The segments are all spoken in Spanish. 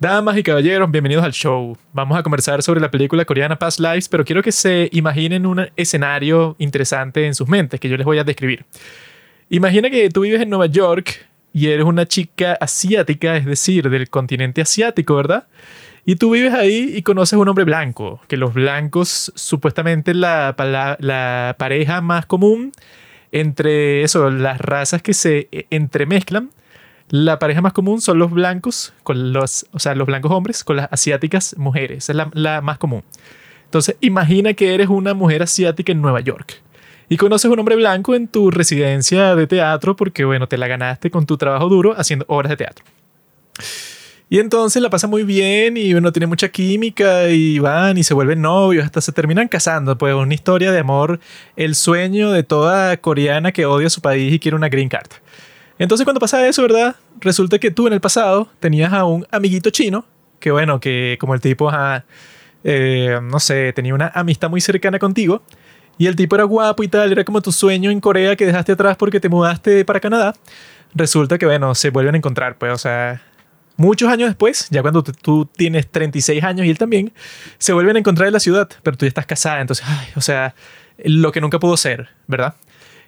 Damas y caballeros, bienvenidos al show. Vamos a conversar sobre la película coreana Past Lives, pero quiero que se imaginen un escenario interesante en sus mentes que yo les voy a describir. Imagina que tú vives en Nueva York y eres una chica asiática, es decir, del continente asiático, ¿verdad? Y tú vives ahí y conoces a un hombre blanco, que los blancos, supuestamente la, la pareja más común entre eso, las razas que se e, entremezclan, la pareja más común son los blancos, con los, o sea, los blancos hombres con las asiáticas mujeres. es la, la más común. Entonces, imagina que eres una mujer asiática en Nueva York y conoces a un hombre blanco en tu residencia de teatro porque, bueno, te la ganaste con tu trabajo duro haciendo obras de teatro. Y entonces la pasa muy bien y bueno, tiene mucha química y van y se vuelven novios, hasta se terminan casando. Pues una historia de amor, el sueño de toda coreana que odia su país y quiere una green card. Entonces cuando pasa eso, ¿verdad? Resulta que tú en el pasado tenías a un amiguito chino, que bueno, que como el tipo, eh, no sé, tenía una amistad muy cercana contigo. Y el tipo era guapo y tal, era como tu sueño en Corea que dejaste atrás porque te mudaste para Canadá. Resulta que, bueno, se vuelven a encontrar, pues, o sea, Muchos años después, ya cuando tú tienes 36 años y él también, se vuelven a encontrar en la ciudad, pero tú ya estás casada, entonces, o sea, lo que nunca pudo ser, ¿verdad?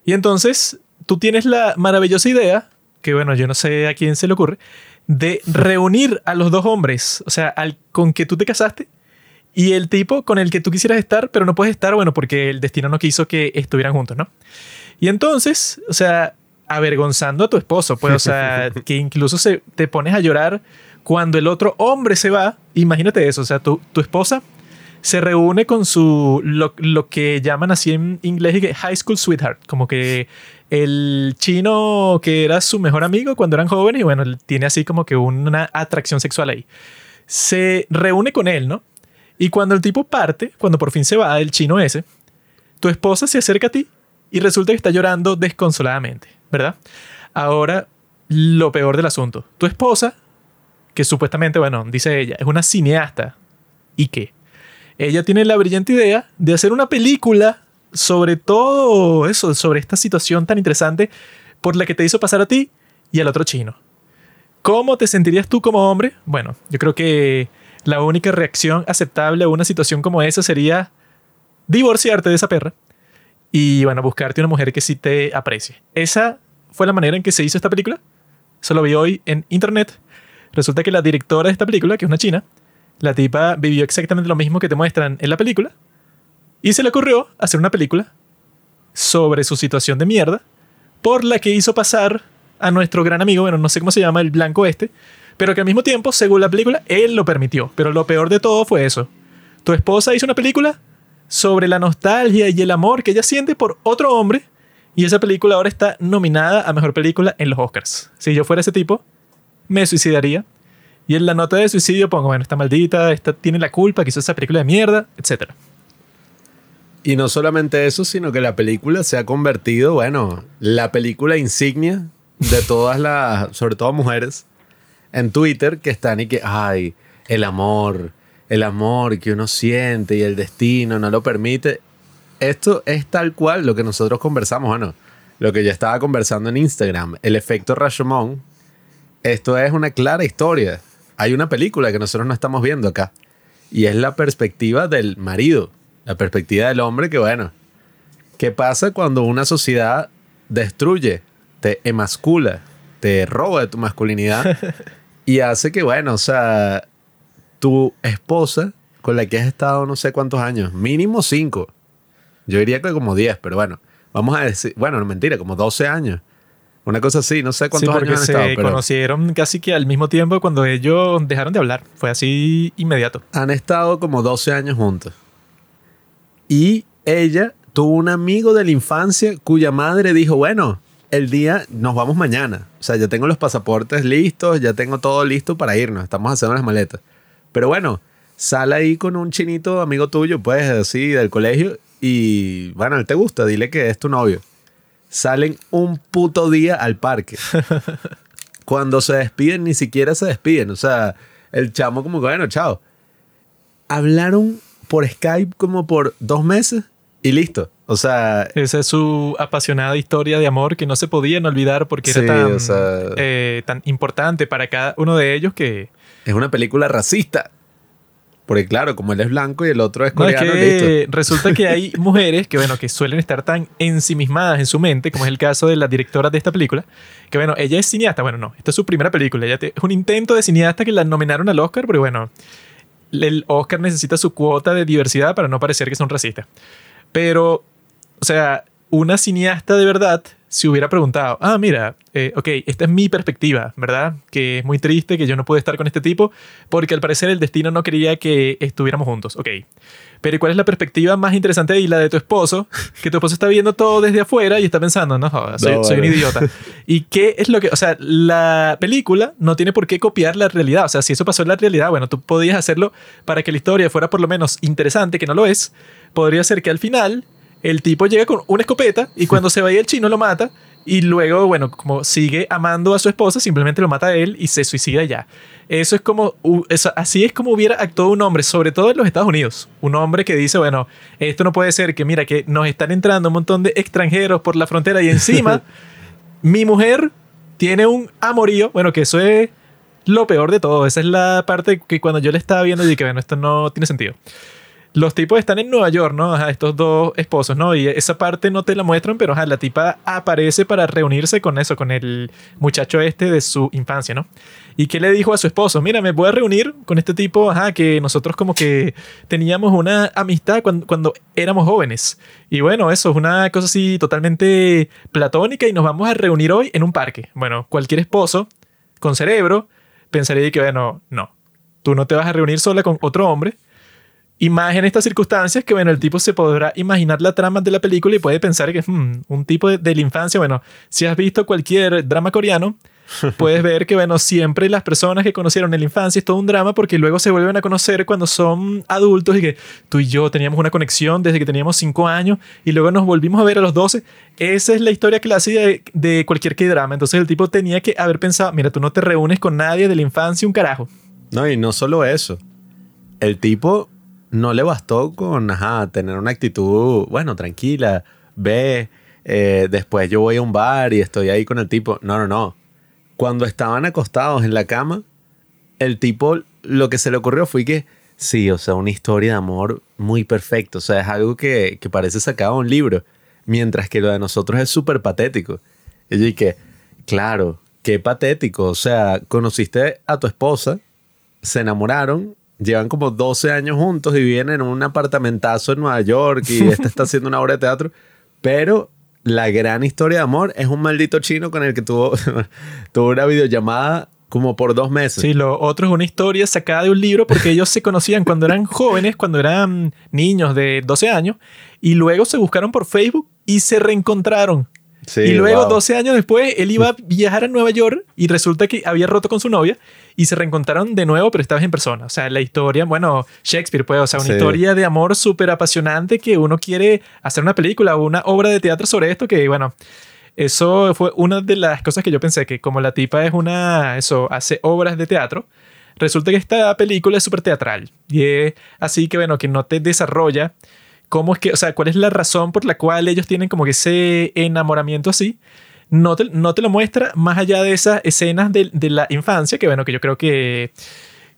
Y entonces tú tienes la maravillosa idea, que bueno, yo no sé a quién se le ocurre, de reunir a los dos hombres, o sea, al con que tú te casaste y el tipo con el que tú quisieras estar, pero no puedes estar, bueno, porque el destino no quiso que estuvieran juntos, ¿no? Y entonces, o sea, avergonzando a tu esposo, pues, o sea, que incluso se, te pones a llorar cuando el otro hombre se va. Imagínate eso, o sea, tu, tu esposa se reúne con su, lo, lo, que llaman así en inglés, high school sweetheart, como que el chino que era su mejor amigo cuando eran jóvenes y bueno, tiene así como que una atracción sexual ahí. Se reúne con él, ¿no? Y cuando el tipo parte, cuando por fin se va, el chino ese, tu esposa se acerca a ti y resulta que está llorando desconsoladamente. ¿verdad? Ahora, lo peor del asunto. Tu esposa, que supuestamente, bueno, dice ella, es una cineasta. ¿Y qué? Ella tiene la brillante idea de hacer una película sobre todo eso, sobre esta situación tan interesante por la que te hizo pasar a ti y al otro chino. ¿Cómo te sentirías tú como hombre? Bueno, yo creo que la única reacción aceptable a una situación como esa sería divorciarte de esa perra y bueno, buscarte una mujer que sí te aprecie. Esa fue la manera en que se hizo esta película. Eso lo vi hoy en internet. Resulta que la directora de esta película, que es una china, la tipa vivió exactamente lo mismo que te muestran en la película y se le ocurrió hacer una película sobre su situación de mierda por la que hizo pasar a nuestro gran amigo, bueno, no sé cómo se llama, el blanco este, pero que al mismo tiempo, según la película, él lo permitió. Pero lo peor de todo fue eso. Tu esposa hizo una película sobre la nostalgia y el amor que ella siente por otro hombre. Y esa película ahora está nominada a Mejor Película en los Oscars. Si yo fuera ese tipo, me suicidaría. Y en la nota de suicidio pongo, bueno, está maldita, esta tiene la culpa, que esa película de mierda, etc. Y no solamente eso, sino que la película se ha convertido, bueno, la película insignia de todas las, sobre todo mujeres, en Twitter que están y que, ay, el amor, el amor que uno siente y el destino no lo permite. Esto es tal cual lo que nosotros conversamos, bueno, lo que ya estaba conversando en Instagram, el efecto Rashomon. Esto es una clara historia. Hay una película que nosotros no estamos viendo acá y es la perspectiva del marido, la perspectiva del hombre que bueno, ¿qué pasa cuando una sociedad destruye, te emascula, te roba de tu masculinidad y hace que bueno, o sea, tu esposa con la que has estado no sé cuántos años, mínimo cinco. Yo diría que como diez, pero bueno, vamos a decir, bueno, no mentira, como 12 años. Una cosa así, no sé cuántos años han se conocieron casi que al mismo tiempo cuando ellos dejaron de hablar. Fue así inmediato. Han estado como 12 años juntos. Y ella tuvo un amigo de la infancia cuya madre dijo, bueno, el día nos vamos mañana. O sea, ya tengo los pasaportes listos, ya tengo todo listo para irnos. Estamos haciendo las maletas. Pero bueno, sale ahí con un chinito amigo tuyo, pues así, del colegio, y bueno, él te gusta, dile que es tu novio. Salen un puto día al parque. Cuando se despiden, ni siquiera se despiden. O sea, el chamo como que, bueno, chao. Hablaron por Skype como por dos meses y listo. O sea... Esa es su apasionada historia de amor que no se podían olvidar porque era tan, eh, tan importante para cada uno de ellos que es una película racista. Porque claro, como él es blanco y el otro es No, es coreano, que listo. resulta que hay mujeres que, bueno, que suelen estar tan ensimismadas en su mente, como es el caso de la directora de esta película, que, bueno, ella es cineasta. Bueno, no, esta es su primera película. Ella te- es un intento de cineasta que la nominaron al Oscar, porque, bueno, el Oscar necesita su cuota de diversidad para no parecer que son racistas. Pero, o sea, una cineasta de verdad se hubiera preguntado, ah, mira, eh, ok, esta es mi perspectiva, ¿verdad? Que es muy triste que yo no pude estar con este tipo porque al parecer el destino no quería que estuviéramos juntos, ok. Pero ¿y cuál es la perspectiva más interesante y la de tu esposo? Que tu esposo está viendo todo desde afuera y está pensando, no, jodas, soy, No, soy un idiota. ¿Y qué es lo que, o sea, la película no tiene por qué copiar la realidad? O sea, si eso pasó en la realidad, bueno, tú podías hacerlo para que la historia fuera por lo menos interesante, que no lo es. Podría ser que al final el tipo llega con una escopeta y cuando se vaya el chino lo mata y luego, bueno, como sigue amando a su esposa, simplemente lo mata a él y se suicida ya. Eso es como, eso- así es como hubiera actuado un hombre, sobre todo en los Estados Unidos. Un hombre que dice, bueno, esto no puede ser, que mira, que nos están entrando un montón de extranjeros por la frontera y encima mi mujer tiene un amorío, bueno, que eso es lo peor de todo. Esa es la parte que cuando yo le estaba viendo dije, bueno, esto no tiene sentido. Los tipos están en Nueva York, ¿no? Ajá, estos dos esposos, ¿no? Y esa parte no te la muestran, pero ajá, la tipa aparece para reunirse con eso, con el muchacho este de su infancia, ¿no? ¿Y qué le dijo a su esposo? Mira, me voy a reunir con este tipo, ajá, que nosotros como que teníamos una amistad cuando, cuando éramos jóvenes. Y bueno, eso es una cosa así totalmente platónica y nos vamos a reunir hoy en un parque. Bueno, cualquier esposo con cerebro pensaría que, bueno, no, tú no te vas a reunir sola con otro hombre. Y más en estas circunstancias que, bueno, el tipo se podrá imaginar la trama de la película y puede pensar que hmm, un tipo de, de la infancia, bueno, si has visto cualquier drama coreano, puedes ver que, bueno, siempre las personas que conocieron en la infancia es todo un drama porque luego se vuelven a conocer cuando son adultos y que tú y yo teníamos una conexión desde que teníamos 5 años y luego nos volvimos a ver a los 12. Esa es la historia clásica de, de cualquier K-drama. Entonces el tipo tenía que haber pensado, mira, tú no te reúnes con nadie de la infancia, un carajo. No, y no solo eso. El tipo no le bastó con ajá, tener una actitud, bueno, tranquila, ve, eh, después yo voy a un bar y estoy ahí con el tipo. No, no, no. Cuando estaban acostados en la cama, el tipo lo que se le ocurrió fue que, sí, o sea, una historia de amor muy perfecta. O sea, es algo que, que parece sacado de un libro. Mientras que lo de nosotros es súper patético. Y yo dije, claro, qué patético. O sea, conociste a tu esposa, se enamoraron, llevan como 12 años juntos y viven en un apartamentazo en Nueva York y este está haciendo una obra de teatro. Pero la gran historia de amor es un maldito chino con el que tuvo, tuvo una videollamada como por dos meses. Sí, lo otro es una historia sacada de un libro porque ellos se conocían cuando eran jóvenes, cuando eran niños de 12 años, y luego se buscaron por Facebook y se reencontraron. Sí, y luego, wow. 12 años después, él iba a viajar a Nueva York y resulta que había roto con su novia y se reencontraron de nuevo, pero esta vez en persona. O sea, la historia, bueno, Shakespeare, pues, o sea, una Sí. historia de amor súper apasionante que uno quiere hacer una película o una obra de teatro sobre esto que, bueno, eso fue una de las cosas que yo pensé, que como la tipa es una, eso, hace obras de teatro, resulta que esta película es súper teatral. Y es así que, bueno, que no te desarrolla cómo es que, o sea, cuál es la razón por la cual ellos tienen como que ese enamoramiento así. No te, no te lo muestra más allá de esas escenas de, de la infancia, que bueno, que yo creo que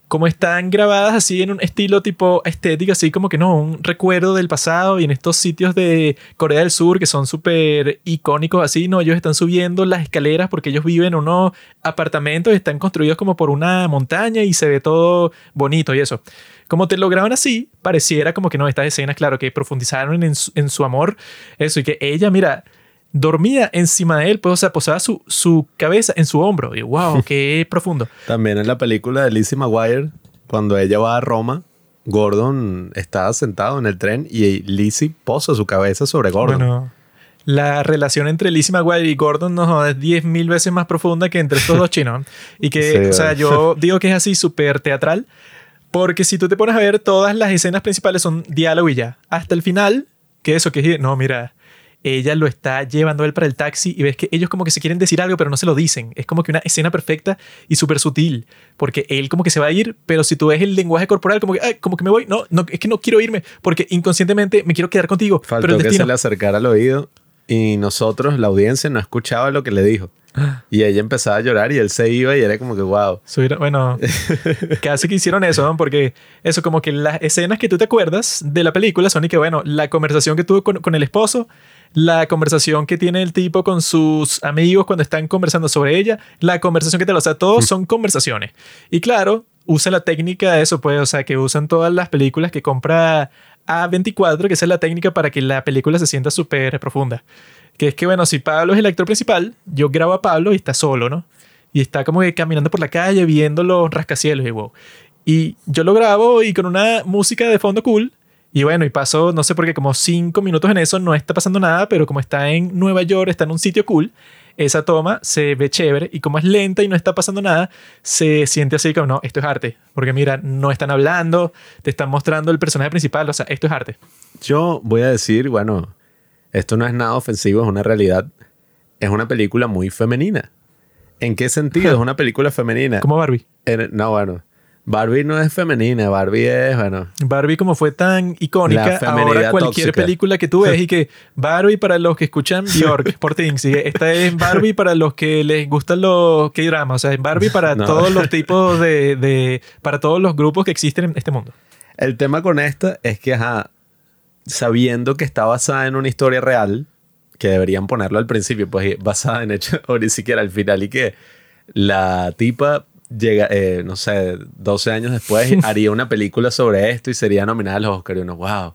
como están grabadas así en un estilo tipo estético, así como que no, un recuerdo del pasado y en estos sitios de Corea del Sur que son súper icónicos así, no, ellos están subiendo las escaleras porque ellos viven en unos apartamentos están construidos como por una montaña y se ve todo bonito y eso. Como te lo graban así, pareciera como que no, estas escenas, claro, que profundizaron en su, en su amor, eso, y que ella, mira, dormía encima de él, pues, o sea, posaba su, su cabeza en su hombro. Y wow, qué profundo. También en la película de Lizzie McGuire, cuando ella va a Roma, Gordon está sentado en el tren y Lizzie posa su cabeza sobre Gordon. Bueno, la relación entre Lizzie McGuire y Gordon no, es 10 mil veces más profunda que entre estos dos chinos. Y que, Sí, o sea, yo digo que es así súper teatral. Porque si tú te pones a ver, todas las escenas principales son diálogo y ya. Hasta el final, que eso, que es, no, mira, ella lo está llevando a él para el taxi y ves que ellos como que se quieren decir algo, pero no se lo dicen. Es como que una escena perfecta y súper sutil. Porque él como que se va a ir, pero si tú ves el lenguaje corporal, como que, "Ay, como que me voy, no, no, es que no quiero irme, porque inconscientemente me quiero quedar contigo. Faltó pero el que destino. se le acercara al oído y nosotros, la audiencia, no escuchaba lo que le dijo. Y ella empezaba a llorar y él se iba y era como que, wow. Subir- bueno, casi que hicieron eso, ¿no? Porque eso, como que las escenas que tú te acuerdas de la película son y que, bueno, la conversación que tuvo con, con el esposo, la conversación que tiene el tipo con sus amigos cuando están conversando sobre ella, la conversación que te lo... O sea, todos son conversaciones. Y claro, usa la técnica de eso, pues, o sea, que usan todas las películas que compra A24, que esa es la técnica para que la película se sienta súper profunda. Que es que, bueno, si Pablo es el actor principal, yo grabo a Pablo y está solo, ¿no? Y está como que caminando por la calle viendo los rascacielos y wow. Y yo lo grabo y con una música de fondo cool. Y bueno, y paso, no sé por qué, como cinco minutos en eso, no está pasando nada, pero como está en Nueva York, está en un sitio cool, esa toma se ve chévere y como es lenta y no está pasando nada, se siente así como, no, esto es arte. Porque mira, no están hablando, te están mostrando el personaje principal, o sea, esto es arte. Yo voy a decir, bueno, esto no es nada ofensivo, es una realidad. Es una película muy femenina. ¿En qué sentido es una película femenina? Como Barbie. En- no, bueno. Barbie no es femenina, Barbie es, bueno, Barbie como fue tan icónica, ahora cualquier tóxica. película que tú ves y que Barbie para los que escuchan Bjork por Things, y esta es Barbie para los que les gustan los K-dramas, o sea, es Barbie para No. todos los tipos de, de- para todos los grupos que existen en este mundo. El tema con esta es que, ajá, sabiendo que está basada en una historia real, que deberían ponerlo al principio, pues basada en hechos, o ni siquiera al final, y que la tipa llega, eh, no sé, 12 años después haría una película sobre esto y sería nominada a los Oscar y uno, wow.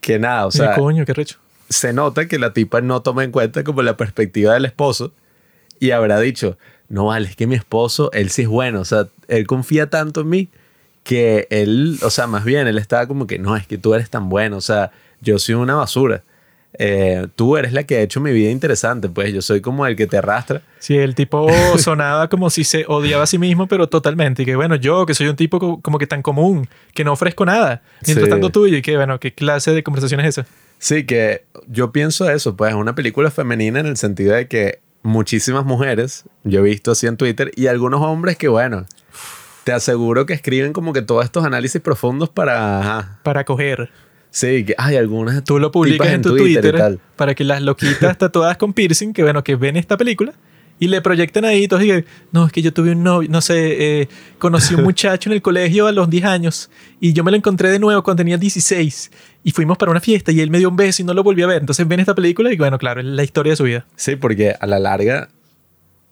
Que nada, o sea, coño, qué recho. se nota que la tipa no toma en cuenta como la perspectiva del esposo y habrá dicho, no vale, es que mi esposo, él sí es bueno, o sea, él confía tanto en mí que él, o sea, más bien, él estaba como que, no, es que tú eres tan bueno, o sea, yo soy una basura. Eh, tú eres la que ha hecho mi vida interesante, pues yo soy como el que te arrastra. Sí, el tipo sonaba como si se odiaba a sí mismo, pero totalmente. Y que bueno, yo que soy un tipo co- como que tan común, que no ofrezco nada, mientras Sí. tanto tuyo, y que bueno, ¿qué clase de conversación es esa? Sí, que yo pienso eso, pues es una película femenina en el sentido de que muchísimas mujeres, yo he visto así en Twitter, y algunos hombres que, bueno, te aseguro que escriben como que todos estos análisis profundos para... ajá, Para coger. sí, que hay algunas... Tú lo publicas en tu Twitter, y tal. para que las loquitas tatuadas con piercing, que bueno, que ven esta película y le proyectan ahí, todos digan, no, es que yo tuve un novio, no sé, eh, conocí un muchacho en el colegio a los 10 años y yo me lo encontré de nuevo cuando tenía 16 y fuimos para una fiesta y él me dio un beso y no lo volví a ver. Entonces ven esta película y bueno, claro, es la historia de su vida. Sí, porque a la larga,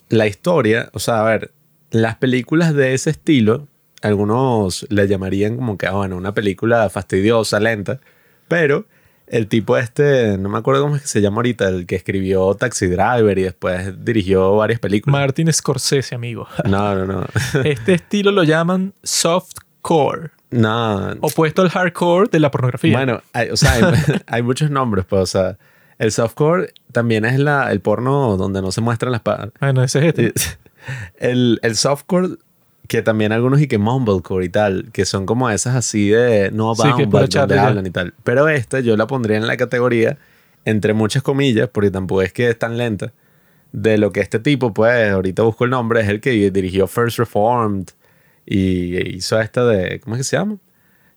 la historia, o sea, a ver, las películas de ese estilo, algunos le llamarían como que, ah, bueno, una película fastidiosa, lenta, pero el tipo este, no me acuerdo cómo es que se llama ahorita, el que escribió Taxi Driver y después dirigió varias películas. Martin Scorsese, amigo. no, no, no. Este estilo lo llaman softcore, no. opuesto al hardcore de la pornografía. Bueno, hay, o sea, hay, hay muchos nombres, pues, o sea, el softcore también es la, el porno donde no se muestran las pa- Bueno, ese es este. El, el softcore, que también algunos y que mumblecore y tal, que son como esas así de no Sí, bound, pura donde hablan y tal. Pero esta yo la pondría en la categoría, entre muchas comillas, porque tampoco es que es tan lenta, de lo que este tipo, pues, ahorita busco el nombre, es el que dirigió First Reformed y hizo esta de, ¿cómo es que se llama?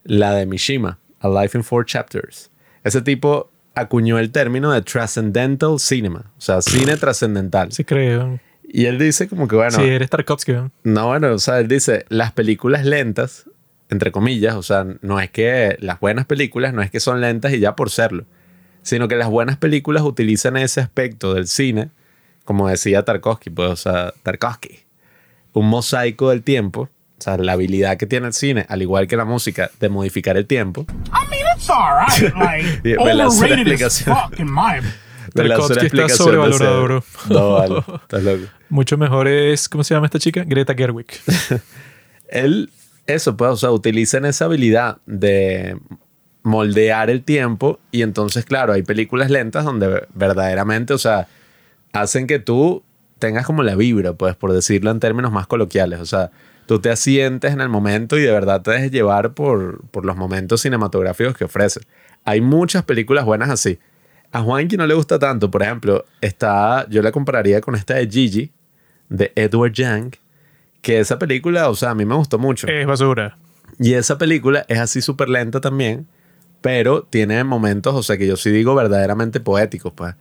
La de Mishima, A Life in Four Chapters. Ese tipo acuñó el término de Transcendental Cinema, o sea, cine trascendental. Sí, creo. Y él dice como que, bueno, sí, eres Tarkovsky. ¿no? no, bueno, o sea, él dice, las películas lentas, entre comillas, o sea, no es que las buenas películas no es que son lentas y ya por serlo, sino que las buenas películas utilizan ese aspecto del cine, como decía Tarkovsky, pues, o sea, Tarkovsky, un mosaico del tiempo, o sea, la habilidad que tiene el cine, al igual que la música, de modificar el tiempo. I mean, it's alright. Like, overrated as explicación. fuck in my. Tarkovsky está sobrevalorado, bro. No, vale, estás loco. Mucho mejor es, ¿cómo se llama esta chica? Greta Gerwig. él, eso, pues, o sea, utilizan esa habilidad de moldear el tiempo y entonces, claro, hay películas lentas donde verdaderamente, o sea, hacen que tú tengas como la vibra, pues, por decirlo en términos más coloquiales, o sea, tú te asientes en el momento y de verdad te dejes llevar por, por los momentos cinematográficos que ofrece. Hay muchas películas buenas así. A Juanqui no le gusta tanto, por ejemplo, está, yo la compararía con esta de Gigi, de Edward Young, que esa película, o sea, a mí me gustó mucho. es basura. Y esa película es así súper lenta también, pero tiene momentos, o sea, que yo sí digo verdaderamente poéticos, pues.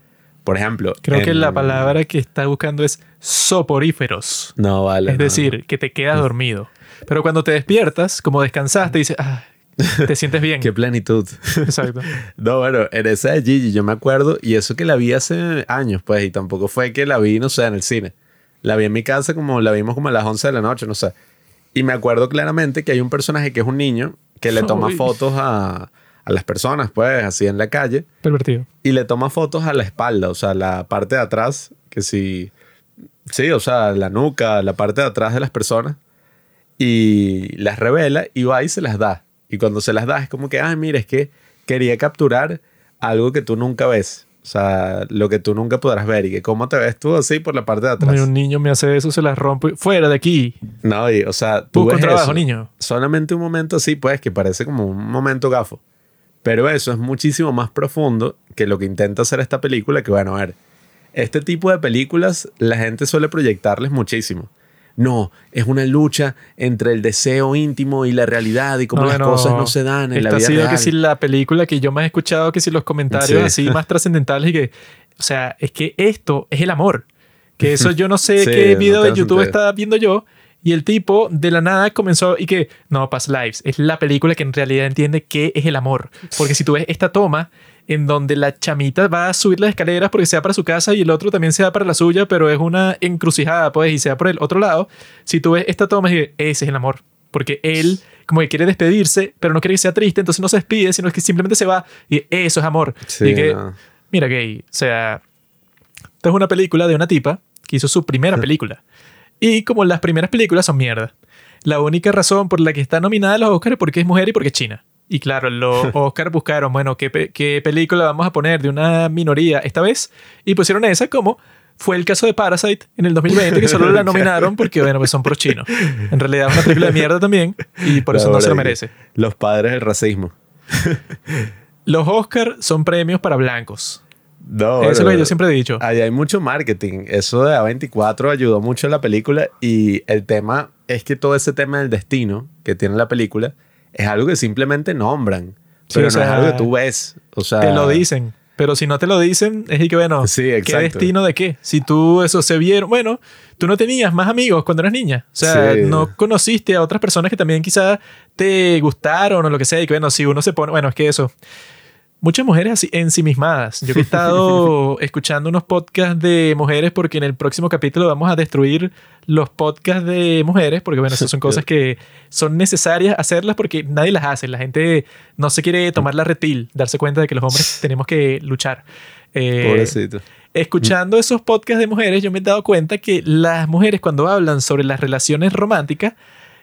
Por ejemplo. Creo que la palabra que está buscando es soporíferos. No vale. Es no, decir, que te quedas dormido. Pero cuando te despiertas, como descansaste, dices, ah, te sientes bien. Qué plenitud. Exacto. No, bueno, en esa de Gigi yo me acuerdo, y eso que la vi hace años, pues, y tampoco fue que la vi, no sé, en el cine. La vi en mi casa como la vimos como a las 11 de la noche, no sé. Y me acuerdo claramente que hay un personaje que es un niño que le toma Uy. fotos a, a las personas, pues, así en la calle, Pervertido. y le toma fotos a la espalda, o sea, la parte de atrás, que sí, sí, o sea, la nuca, la parte de atrás de las personas, y las revela y va y se las da. Y cuando se las da es como que, ay, mira, es que quería capturar algo que tú nunca ves, o sea, lo que tú nunca podrás ver y que cómo te ves tú así por la parte de atrás. Un niño me hace eso, se las rompo. y- Fuera de aquí. No, y, o sea, tú ves trabajo, eso. niño. Solamente un momento así, pues, que parece como un momento gafo. Pero eso es muchísimo más profundo que lo que intenta hacer esta película, que bueno, a ver, este tipo de películas la gente suele proyectarles muchísimo. No, es una lucha entre el deseo íntimo y la realidad y cómo No, las no. cosas no se dan en Esta la vida ha sido real. que si la película que yo más he escuchado, que si los comentarios Sí. así más trascendentales y que, o sea, es que esto es el amor. Que eso yo no sé Sí, qué no video de tiene YouTube sentido. estaba viendo yo y el tipo de la nada comenzó y que, no, Past Lives, es la película que en realidad entiende qué es el amor. Porque si tú ves esta toma en donde la chamita va a subir las escaleras porque se va para su casa y el otro también se va para la suya, pero es una encrucijada, pues, y se va por el otro lado. Si tú ves esta toma, es ese es el amor. Porque él como que quiere despedirse, pero no quiere que sea triste, entonces no se despide, sino que simplemente se va y eso es amor. Sí, y que, no. mira, gay, o sea, esta es una película de una tipa que hizo su primera película. Y como las primeras películas son mierda. La única razón por la que está nominada a los Oscars es porque es mujer y porque es china. Y claro, los Oscars buscaron, bueno, ¿qué, pe- qué película vamos a poner de una minoría esta vez? Y pusieron esa como fue el caso de Parasite en el 2020, que solo la nominaron porque, bueno, pues son pro chinos. En realidad es una película de mierda también y por eso no se lo merece. Los padres del racismo. Los Oscars son premios para blancos. No, Eso es lo que yo siempre he dicho. Ahí hay mucho marketing. Eso de A24 ayudó mucho a la película y el tema es que todo ese tema del destino que tiene la película es algo que simplemente nombran. Pero no es sea, algo que tú ves. O sea, Te lo dicen. Pero si no te lo dicen, es y que, bueno, Sí, ¿qué destino de qué? Si tú eso se vieron, bueno, tú no tenías más amigos cuando eras niña. O sea, Sí. no conociste a otras personas que también quizás te gustaron o lo que sea. Y que, bueno, si uno se pone, bueno, es que eso. Muchas mujeres así ensimismadas. Yo he estado escuchando unos podcasts de mujeres porque en el próximo capítulo vamos a destruir los podcasts de mujeres porque, bueno, esas son cosas que son necesarias hacerlas porque nadie las hace. La gente no se quiere tomar la reptil, darse cuenta de que los hombres tenemos que luchar. Eh, Pobrecito. escuchando esos podcasts de mujeres, yo me he dado cuenta que las mujeres cuando hablan sobre las relaciones románticas,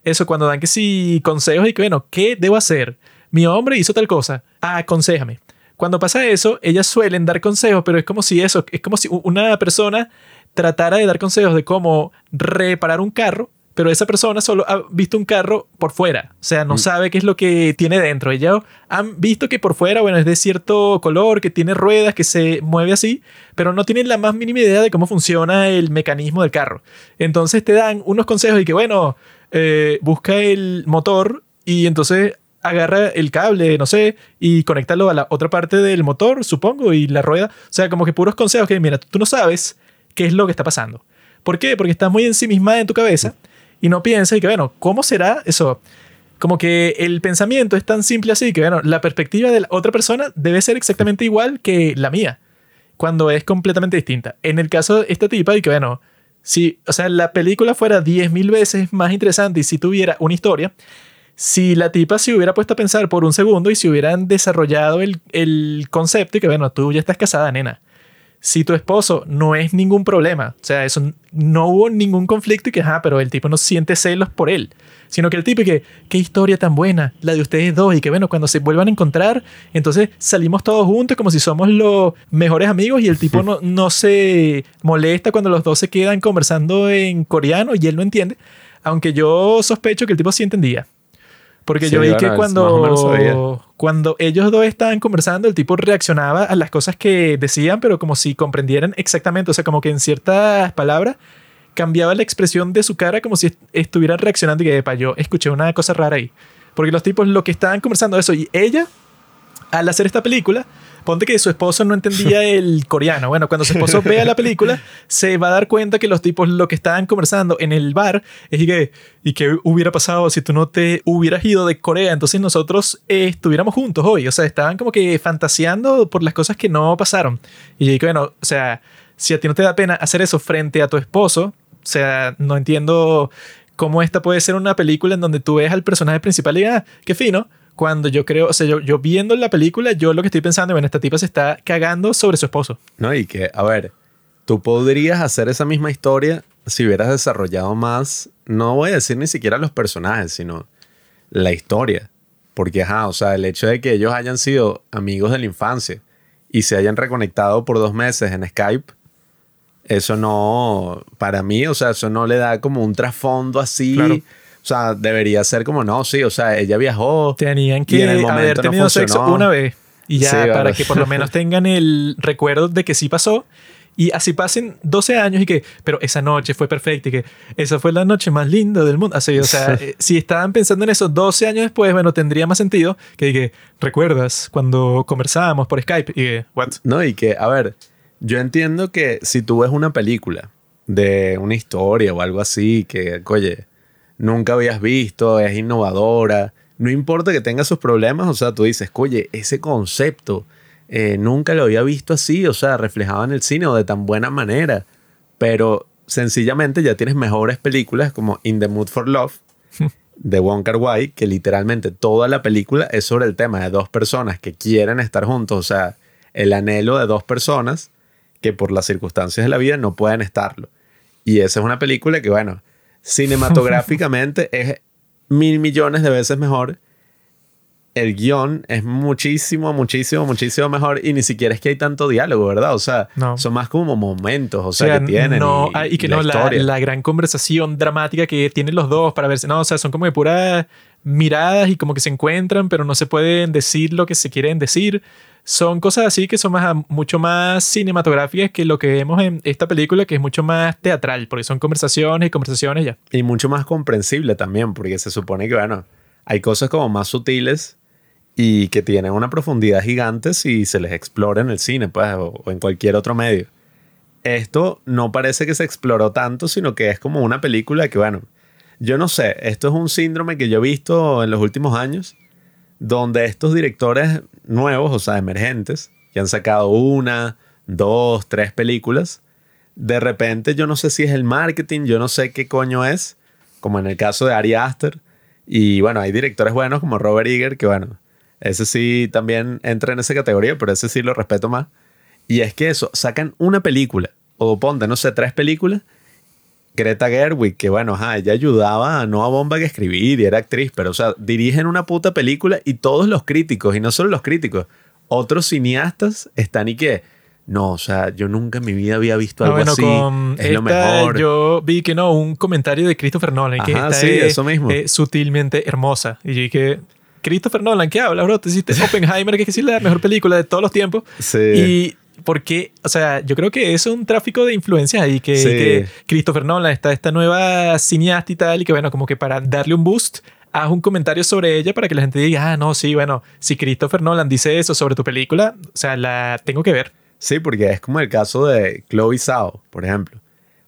eso cuando dan que sí consejos y que, bueno, ¿qué debo hacer? Mi hombre hizo tal cosa. Ah, aconsejame. Cuando pasa eso, ellas suelen dar consejos, pero es como si eso, es como si una persona tratara de dar consejos de cómo reparar un carro, pero esa persona solo ha visto un carro por fuera. O sea, no sabe qué es lo que tiene dentro. Ellos han visto que por fuera, bueno, es de cierto color, que tiene ruedas, que se mueve así, pero no tienen la más mínima idea de cómo funciona el mecanismo del carro. Entonces te dan unos consejos y que, bueno, eh, busca el motor y entonces agarra el cable, no sé, y conéctalo a la otra parte del motor, supongo, y la rueda. O sea, como que puros consejos que, mira, tú no sabes qué es lo que está pasando. ¿Por qué? Porque estás muy ensimismada en tu cabeza y no piensas y que, bueno, ¿cómo será eso? Como que el pensamiento es tan simple así que, bueno, la perspectiva de la otra persona debe ser exactamente igual que la mía, cuando es completamente distinta. En el caso de esta tipa, y que, bueno, si, o sea, la película fuera 10.000 veces más interesante y si tuviera una historia, si la tipa se hubiera puesto a pensar por un segundo y si hubieran desarrollado el, el concepto y que, bueno, tú ya estás casada, nena. Si tu esposo no es ningún problema, o sea, eso no hubo ningún conflicto y que, ajá, pero el tipo no siente celos por él, sino que el tipo y que, qué historia tan buena, la de ustedes dos, y que, bueno, cuando se vuelvan a encontrar, entonces salimos todos juntos como si somos los mejores amigos y el tipo no, no se molesta cuando los dos se quedan conversando en coreano y él no entiende, aunque yo sospecho que el tipo sí entendía. Porque Sí, yo vi que cuando, cuando ellos dos estaban conversando, el tipo reaccionaba a las cosas que decían, pero como si comprendieran exactamente, o sea, como que en ciertas palabras cambiaba la expresión de su cara como si est- estuvieran reaccionando y que, epa, yo escuché una cosa rara ahí. Porque los tipos lo que estaban conversando eso y ella, al hacer esta película, ponte que su esposo no entendía el coreano. Bueno, cuando su esposo vea la película, se va a dar cuenta que los tipos lo que estaban conversando en el bar es que, y qué hubiera pasado si tú no te hubieras ido de Corea. Entonces nosotros eh, estuviéramos juntos hoy. O sea, estaban como que fantaseando por las cosas que no pasaron. Y yo dije, bueno, o sea, si a ti no te da pena hacer eso frente a tu esposo, o sea, no entiendo cómo esta puede ser una película en donde tú ves al personaje principal y digas, ah, qué fino. Cuando yo creo, o sea, yo, yo viendo la película, yo lo que estoy pensando, bueno, esta tipa se está cagando sobre su esposo. No, y que, a ver, tú podrías hacer esa misma historia si hubieras desarrollado más, no voy a decir ni siquiera los personajes, sino la historia. Porque, ajá, o sea, el hecho de que ellos hayan sido amigos de la infancia y se hayan reconectado por dos meses en Skype, eso no, para mí, o sea, eso no le da como un trasfondo así. Claro. O sea, debería ser como, no, sí, o sea, ella viajó. Tenían y que en el momento haber no tenido sexo funcionó. una vez. Y ya, Sí, para vale. que por lo menos tengan el recuerdo de que sí pasó. Y así pasen 12 años y que, pero esa noche fue perfecta y que esa fue la noche más linda del mundo. Así, o sea, eh, si estaban pensando en eso 12 años después, bueno, tendría más sentido que, que ¿recuerdas cuando conversábamos por Skype? Y que, ¿what? No, y que, a ver, yo entiendo que si tú ves una película de una historia o algo así que, oye, nunca habías visto, es innovadora, no importa que tenga sus problemas, o sea, tú dices, oye, ese concepto eh, nunca lo había visto así, o sea, reflejado en el cine o de tan buena manera, pero sencillamente ya tienes mejores películas como In the Mood for Love de Wong Kar Wai, que literalmente toda la película es sobre el tema de dos personas que quieren estar juntos, o sea, el anhelo de dos personas que por las circunstancias de la vida no pueden estarlo. Y esa es una película que, bueno, cinematográficamente es mil millones de veces mejor. El guion es muchísimo, muchísimo, muchísimo mejor y ni siquiera es que hay tanto diálogo, ¿verdad? O sea, No. son más como momentos, o O sea, que tienen. no, y, y que la no, la, la gran conversación dramática que tienen los dos para verse. No, o sea, son como de puras miradas y como que se encuentran, pero no se pueden decir lo que se quieren decir. Son cosas así que son más, mucho más cinematográficas que lo que vemos en esta película, que es mucho más teatral, porque son conversaciones y conversaciones ya. Y mucho más comprensible también, porque se supone que, bueno, hay cosas como más sutiles y que tienen una profundidad gigante si se les explora en el cine, pues, o, o en cualquier otro medio. Esto no parece que se exploró tanto, sino que es como una película que, bueno, yo no sé, esto es un síndrome que yo he visto en los últimos años, donde estos directores nuevos, o sea, emergentes, que han sacado una, dos, tres películas, de repente yo no sé si es el marketing, yo no sé qué coño es, como en el caso de Ari Aster. Y bueno, hay directores buenos como Robert Eager, que bueno, ese sí también entra en esa categoría, pero ese sí lo respeto más. Y es que eso, sacan una película, o ponte, no sé, tres películas. Greta Gerwig, que bueno, ajá, ella ayudaba a Noah Baumbach a escribir y era actriz, pero o sea, dirigen una puta película y todos los críticos, y no solo los críticos, otros cineastas están y que, no, o sea, yo nunca en mi vida había visto Ah, algo bueno, así, con es lo esta, mejor. yo vi que no, un comentario de Christopher Nolan, que Ajá, esta sí, es eso mismo. eh, sutilmente hermosa. Y yo dije, Christopher Nolan, ¿qué habla, bro? Te hiciste Oppenheimer, que es la mejor película de todos los tiempos. Sí. Y porque, o sea, yo creo que es un tráfico de influencias ahí, que, Sí. que Christopher Nolan está esta nueva cineasta y tal, y que bueno, como que para darle un boost, haz un comentario sobre ella para que la gente diga, ah, no, sí, bueno, si Christopher Nolan dice eso sobre tu película, o sea, la tengo que ver. Sí, porque es como el caso de Chloe Zhao, por ejemplo.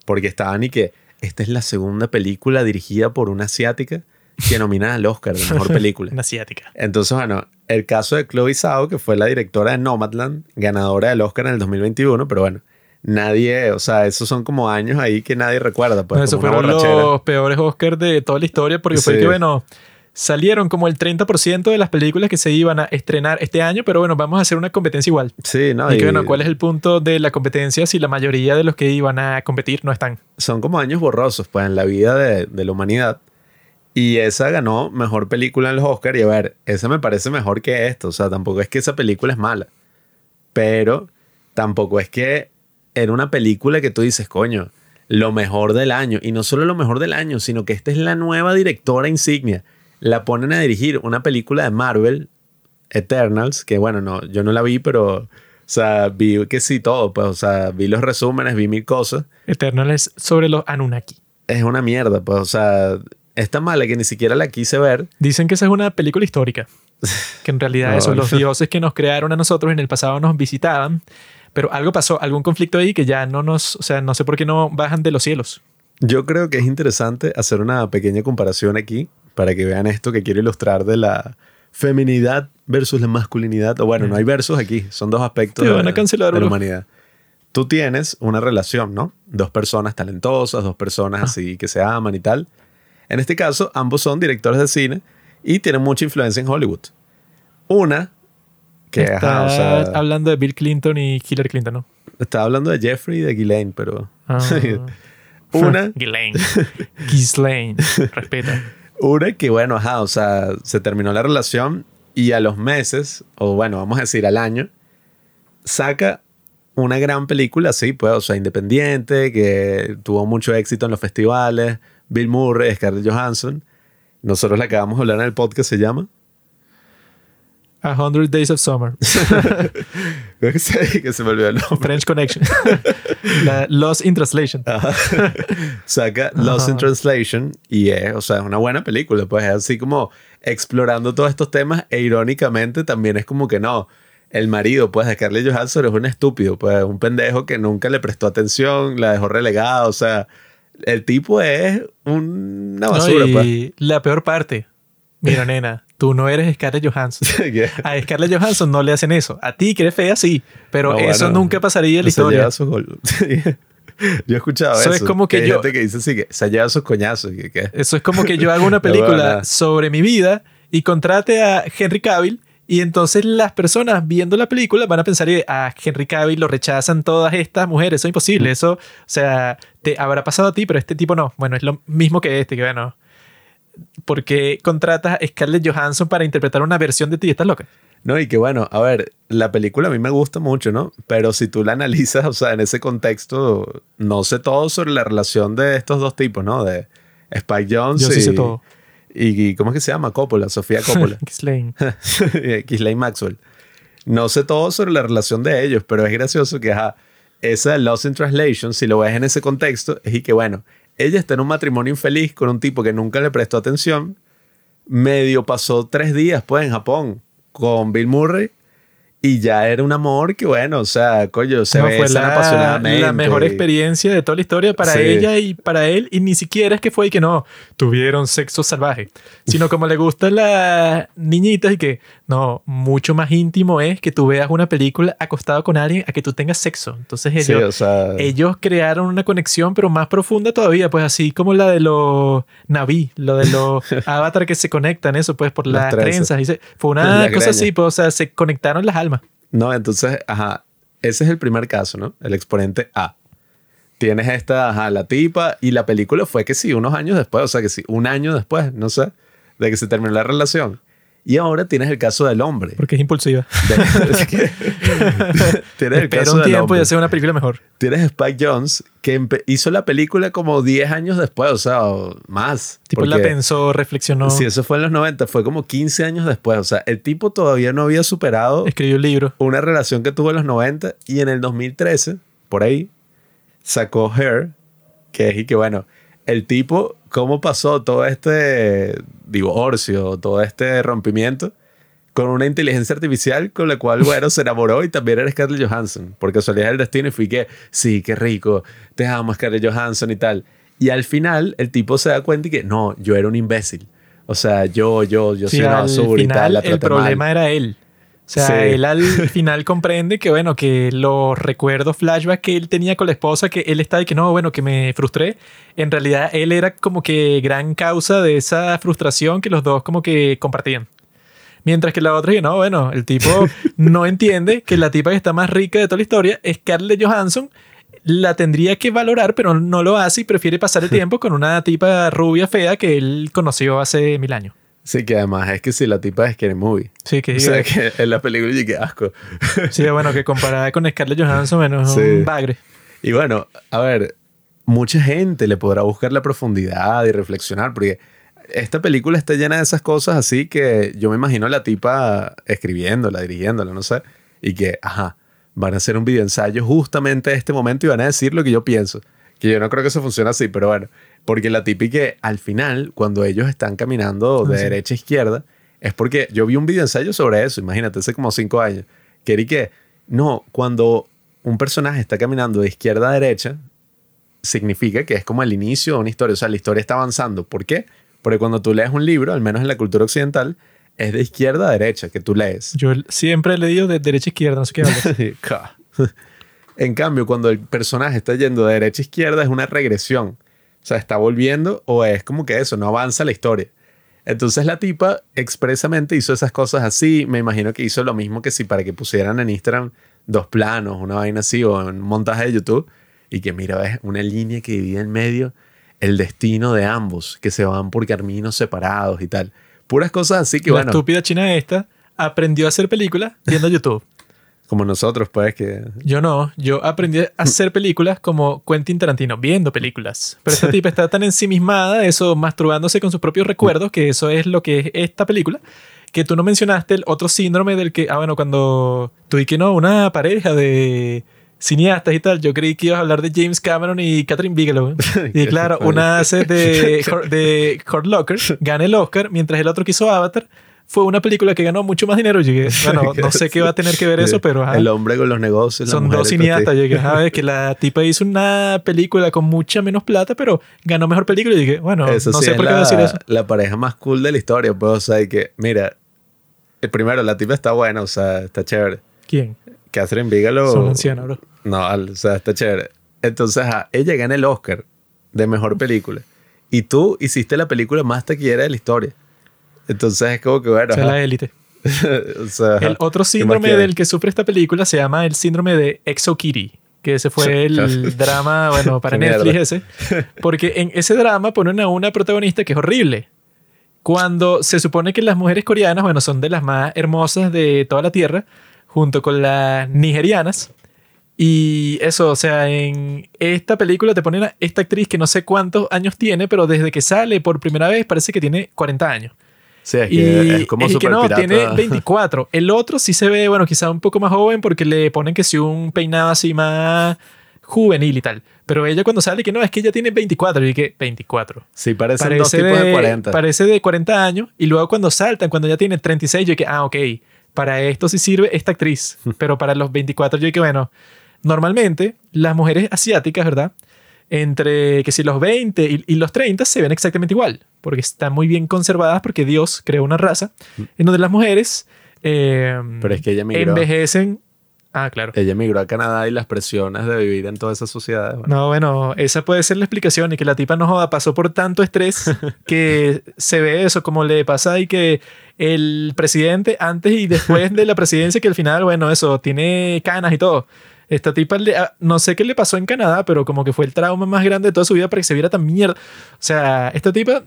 Porque estaban y que esta es la segunda película dirigida por una asiática que nomina al Oscar de Mejor Película. Una asiática. Entonces, bueno, el caso de Chloe Zhao, que fue la directora de Nomadland, ganadora del Oscar en el 2021, pero bueno, nadie, o sea, esos son como años ahí que nadie recuerda, pues No, esos fueron borrachera. los peores Oscars de toda la historia porque fue Sí. que, bueno, salieron como el 30% de las películas que se iban a estrenar este año, pero bueno, vamos a hacer una competencia igual. Sí, no, y que, y bueno, ¿cuál es el punto de la competencia si la mayoría de los que iban a competir no están? son como años borrosos, pues, en la vida de, de la humanidad. Y esa ganó mejor película en los Oscars. Y a ver, esa me parece mejor que esto. O sea, tampoco es que esa película es mala. Pero tampoco es que era una película que tú dices, coño, lo mejor del año. Y no solo lo mejor del año, sino que esta es la nueva directora insignia. La ponen a dirigir una película de Marvel, Eternals, que bueno, no, yo no la vi, pero, o sea, vi que sí todo, pues, o sea, vi los resúmenes, vi mil cosas Eternal es sobre los Anunnaki. es una mierda, pues, o sea, es tan mala que ni siquiera la quise ver. Dicen que esa es una película histórica. Que en realidad No. eso, los dioses que nos crearon a nosotros en el pasado nos visitaban, pero algo pasó, algún conflicto ahí que ya no nos, o sea, no sé por qué no bajan de los cielos. Yo creo que es interesante hacer una pequeña comparación aquí para que vean esto que quiero ilustrar de la feminidad versus la masculinidad. O bueno, no hay versus aquí, son dos aspectos Te van a cancelar, de la humanidad. Tú tienes una relación, ¿no? Dos personas talentosas, dos personas Ah. así que se aman y tal. En este caso, ambos son directores de cine y tienen mucha influencia en Hollywood. Una, que Está ajá, o sea, hablando de Bill Clinton y Hillary Clinton, ¿no? estaba hablando de Jeffrey y de Ghislaine, pero... Ah. Una, Ghislaine. Ghislaine. Respeta. Una que, bueno, ajá, o sea, se terminó la relación y a los meses, o bueno, vamos a decir al año, saca una gran película, sí, pues, o sea, independiente, que tuvo mucho éxito en los festivales, Bill Murray, Scarlett Johansson. Nosotros la acabamos de hablar en el podcast, se llama. A Hundred Days of Summer. Que se, que se me olvidó el nombre. French Connection. La Lost in Translation. saca Lost in Ajá. Translation y es, o sea, es una buena película, pues es así como explorando todos estos temas e irónicamente también es como que no, el marido, pues, de Scarlett Johansson es un estúpido, pues, un pendejo que nunca le prestó atención, la dejó relegada, o sea, el tipo es una basura, No, pues. y la peor parte. Mira, nena, tú no eres Scarlett Johansson. A Scarlett Johansson no le hacen eso. A ti, que eres fea, sí. Pero No, eso bueno, nunca pasaría en la se historia. lleva sus gol- Yo he escuchado Eso eso. es como que yo- gente que dice así, que se lleva sus coñazos. y que- que- Eso es como que yo hago una película sobre mi vida y contrate a Henry Cavill y entonces las personas viendo la película van a pensar que a Henry Cavill lo rechazan todas estas mujeres. Eso es imposible. Eso, o sea, te habrá pasado a ti, pero este tipo no. Bueno, es lo mismo que este, que bueno. Porque contratas a Scarlett Johansson para interpretar una versión de ti? ¿Estás loca? No, y que bueno, a ver, la película a mí me gusta mucho, ¿no? Pero si tú la analizas, o sea, en ese contexto, no sé todo sobre la relación de estos dos tipos, ¿no? De Spike Jones Yo y, sí sé todo. Y, ¿cómo es que se llama? Coppola, Sofía Coppola. Ghislaine. Ghislaine Maxwell. No sé todo sobre la relación de ellos, pero es gracioso que, ajá, esa de Lost in Translation, si lo ves en ese contexto, es y que, bueno, ella está en un matrimonio infeliz con un tipo que nunca le prestó atención, medio pasó tres días, pues, en Japón, con Bill Murray, y ya era un amor que, bueno, o sea, coño, se No, fue la, apasionadamente. la mejor experiencia de toda la historia para Sí. ella y para él. Y ni siquiera es que fue y que no, tuvieron sexo salvaje. Sino como le gustan las niñitas y que no, mucho más íntimo es que tú veas una película acostado con alguien a que tú tengas sexo. Entonces Sí, ellos, o sea, ellos crearon una conexión, pero más profunda todavía, pues así como la de los Naví, lo de los avatar que se conectan, eso, pues por Las trenzas. trenzas. y se- fue una cosa greñas. así, pues, o sea, se conectaron las almas. No, entonces, ajá, ese es el primer caso, ¿no? El exponente A. Tienes esta, ajá, la tipa, y la película fue que sí, unos años después, o sea que sí, un año después, no sé, de que se terminó la relación. Y ahora tienes el caso del hombre. Porque es impulsiva. De- tienes el Espera caso un del tiempo y hacer una película mejor. Tienes Spike Jones, que hizo la película como 10 años después, o sea, o más. Tipo, la pensó, reflexionó, Si eso fue en los 90, fue como 15 años después. O sea, el tipo todavía no había superado escribió un libro. una relación que tuvo en los 90 y en el 2013, por ahí, sacó Her, que es y que bueno, el tipo, cómo pasó todo este divorcio, todo este rompimiento con una inteligencia artificial con la cual, bueno, se enamoró y también era Scarlett Johansson. Porque solía el destino y fui que, sí, qué rico, te amo Scarlett Johansson y tal. Y al final el tipo se da cuenta y que, no, yo era un imbécil. O sea, yo, yo, yo Sí, soy una basura y tal, la el mal. problema era él. O sea, Sí. él al final comprende que, bueno, que los recuerdos, flashbacks que él tenía con la esposa, que él está de que no, bueno, que me frustré. En realidad, él era como que gran causa de esa frustración que los dos como que compartían. Mientras que la otra, que no, bueno, el tipo no entiende que la tipa que está más rica de toda la historia es Scarlett Johansson. La tendría que valorar, pero no lo hace y prefiere pasar el tiempo con una tipa rubia fea que él conoció hace mil años. Sí, que además es que si la tipa es Scary Movie. Sí, que O sea, que en la película y que asco. Sí, bueno, que comparada con Scarlett Johansson, bueno, es Sí. un bagre. Y bueno, a ver, mucha gente le podrá buscar la profundidad y reflexionar, porque esta película está llena de esas cosas así que yo me imagino a la tipa escribiéndola, dirigiéndola, no sé, y que, ajá, van a hacer un video ensayo justamente en este momento y van a decir lo que yo pienso. Que yo no creo que eso funcione así, pero bueno, porque la que al final, cuando ellos están caminando de Ah, derecha a izquierda, es porque yo vi un video ensayo sobre eso, imagínate, hace como cinco años, que era que, no, cuando un personaje está caminando de izquierda a derecha, significa que es como el inicio de una historia, o sea, la historia está avanzando. ¿Por qué? Porque cuando tú lees un libro, al menos en la cultura occidental, es de izquierda a derecha que tú lees. Yo siempre he leído de derecha a izquierda, no sé qué hablas. En cambio, cuando el personaje está yendo de derecha a izquierda, es una regresión. O sea, está volviendo o es como que eso, no avanza la historia. Entonces la tipa expresamente hizo esas cosas así. Me imagino que hizo lo mismo que si para que pusieran en Instagram dos planos, una vaina así, o un montaje de YouTube. Y que mira, ves una línea que divide en medio el destino de ambos, que se van por caminos separados y tal. Puras cosas así que la bueno, estúpida china esta aprendió a hacer películas viendo YouTube. Como nosotros, pues que Yo no, yo aprendí a hacer películas como Quentin Tarantino, viendo películas. Pero esta tipa está tan ensimismada, eso, masturbándose con sus propios recuerdos, que eso es lo que es esta película, que tú no mencionaste el otro síndrome del que, ah, bueno, cuando tú y que no, una pareja de cineastas y tal, yo creí que ibas a hablar de James Cameron y Catherine Bigelow. y claro, una hace de, de Hurt Locker, gana el Oscar, mientras el otro que hizo Avatar fue una película que ganó mucho más dinero. Yo dije, bueno, no sé qué va a tener que ver eso, pero ajá. el hombre con los negocios. la Son mujer dos prestigio. Yo dije, ¿sabes? Que la tipa hizo una película con mucha menos plata, pero ganó mejor película. Y dije, bueno, Eso no sí sé por qué la, decir eso. la pareja más cool de la historia, pues, o sea, que, mira, el primero, la tipa está buena, o sea, está chévere. ¿Quién? Catherine Bigelow. Son ancianos, bro. No, o sea, está chévere. Entonces, ajá, ella gana el Oscar de mejor película. Y tú hiciste la película más taquillera de la historia. Entonces es como que, bueno, O sea, la élite. o sea. El otro ¿Qué más síndrome del que sufre esta película se llama el síndrome de Exo Kitty. Que ese fue el drama, bueno, para Netflix ese. Porque en ese drama ponen a una protagonista que es horrible. Cuando se supone que las mujeres coreanas, bueno, son de las más hermosas de toda la tierra, junto con las nigerianas. Y eso, o sea, en esta película te ponen a esta actriz que no sé cuántos años tiene, pero desde que sale por primera vez parece que tiene 40 años. Sí, es Y que es como es que no, pirata. tiene 24. El otro sí se ve, bueno, quizá un poco más joven porque le ponen que sí un peinado así más juvenil y tal. Pero ella cuando sale que no, es que ella tiene 24. Y dije, 24. Sí, parecen dos Parece tipos de, de, 40. parece de 40 años. Y luego cuando saltan, cuando ya tiene 36, yo dije, ah, ok, para esto sí sirve esta actriz. Pero para los 24, yo dije, bueno, normalmente las mujeres asiáticas, ¿verdad? Entre que si los 20 y, y los 30 se ven exactamente igual, porque están muy bien conservadas porque Dios creó una raza en donde las mujeres eh, Pero es que ella migró. envejecen. Ah, claro. Ella emigró a Canadá y las presiones de vivir en todas esas sociedades. bueno. No, bueno, esa puede ser la explicación y que la tipa no joda, pasó por tanto estrés que se ve eso como le pasa y que el presidente antes y después de la presidencia que al final, bueno, eso, tiene canas y todo. Esta tipa, le- ah, no sé qué le pasó en Canadá, pero como que fue el trauma más grande de toda su vida para que se viera tan mierda. O sea, esta tipa,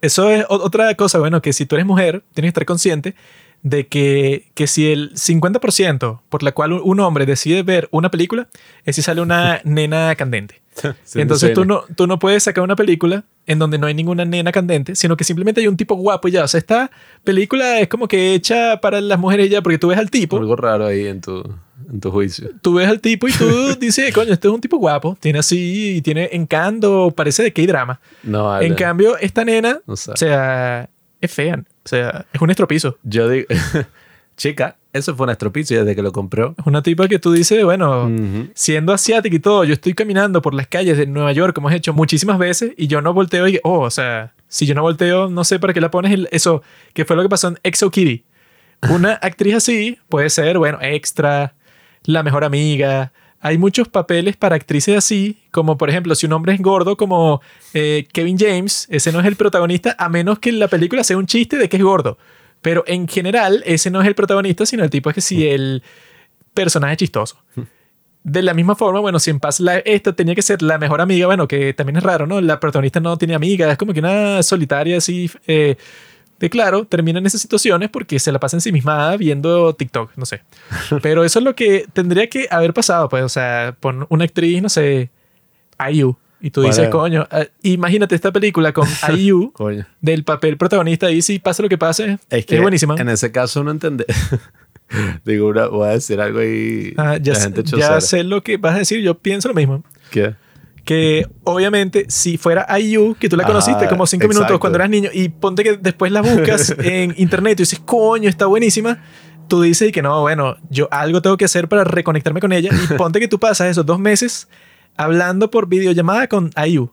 eso es otra cosa, bueno, que si tú eres mujer, tienes que estar consciente de que, que si el 50% por la cual un- hombre decide ver una película es si sale una nena candente. Sí, Entonces tú no, tú no puedes sacar una película en donde no hay ninguna nena candente, sino que simplemente hay un tipo guapo y ya. O sea, esta película es como que hecha para las mujeres ya, porque tú ves al tipo, Algo raro ahí en tu, en tu juicio. tú ves al tipo y tú dices, coño, este es un tipo guapo, tiene así, tiene encanto, parece de K-drama. No, vale. En cambio, esta nena, No o sea, es fea. O sea, es un estropizo. Yo digo, chica, eso fue un estropicio desde que lo compró. Es una tipa que tú dices, bueno, siendo asiática y todo, yo estoy caminando por las calles de Nueva York, como has hecho muchísimas veces, y yo no volteo y, oh, o sea, si yo no volteo, no sé para qué la pones el- eso, que fue lo que pasó en Exo Kitty. Una actriz así puede ser, bueno, extra, la mejor amiga. Hay muchos papeles para actrices así, como por ejemplo, si un hombre es gordo, como eh, Kevin James, ese no es el protagonista, a menos que la película sea un chiste de que es gordo. Pero en general, ese no es el protagonista, sino el tipo es que si el personaje chistoso. De la misma forma, bueno, si en Paz esta tenía que ser la mejor amiga, bueno, que también es raro, ¿no? La protagonista no tiene amiga, es como que una solitaria así. Eh, de claro, termina en esas situaciones porque se la pasa ensimismada viendo TikTok, no sé. Pero eso es lo que tendría que haber pasado, pues, o sea, pon una actriz, no sé, IU. Y tú dices, coño, eh, imagínate esta película con IU del papel protagonista y si pasa lo que pase, Es que buenísima. en ese caso uno entiende. Digo, una- voy a decir algo y Ah, ya la sé- gente ya chocera. sé lo que vas a decir, yo pienso lo mismo. ¿Qué? Que obviamente si fuera IU, que tú la conociste como cinco minutos cuando eras niño, y ponte que después la buscas en internet y dices, coño, está buenísima, tú dices y que no, bueno, yo algo tengo que hacer para reconectarme con ella, y ponte que tú pasas esos dos meses hablando por videollamada con IU.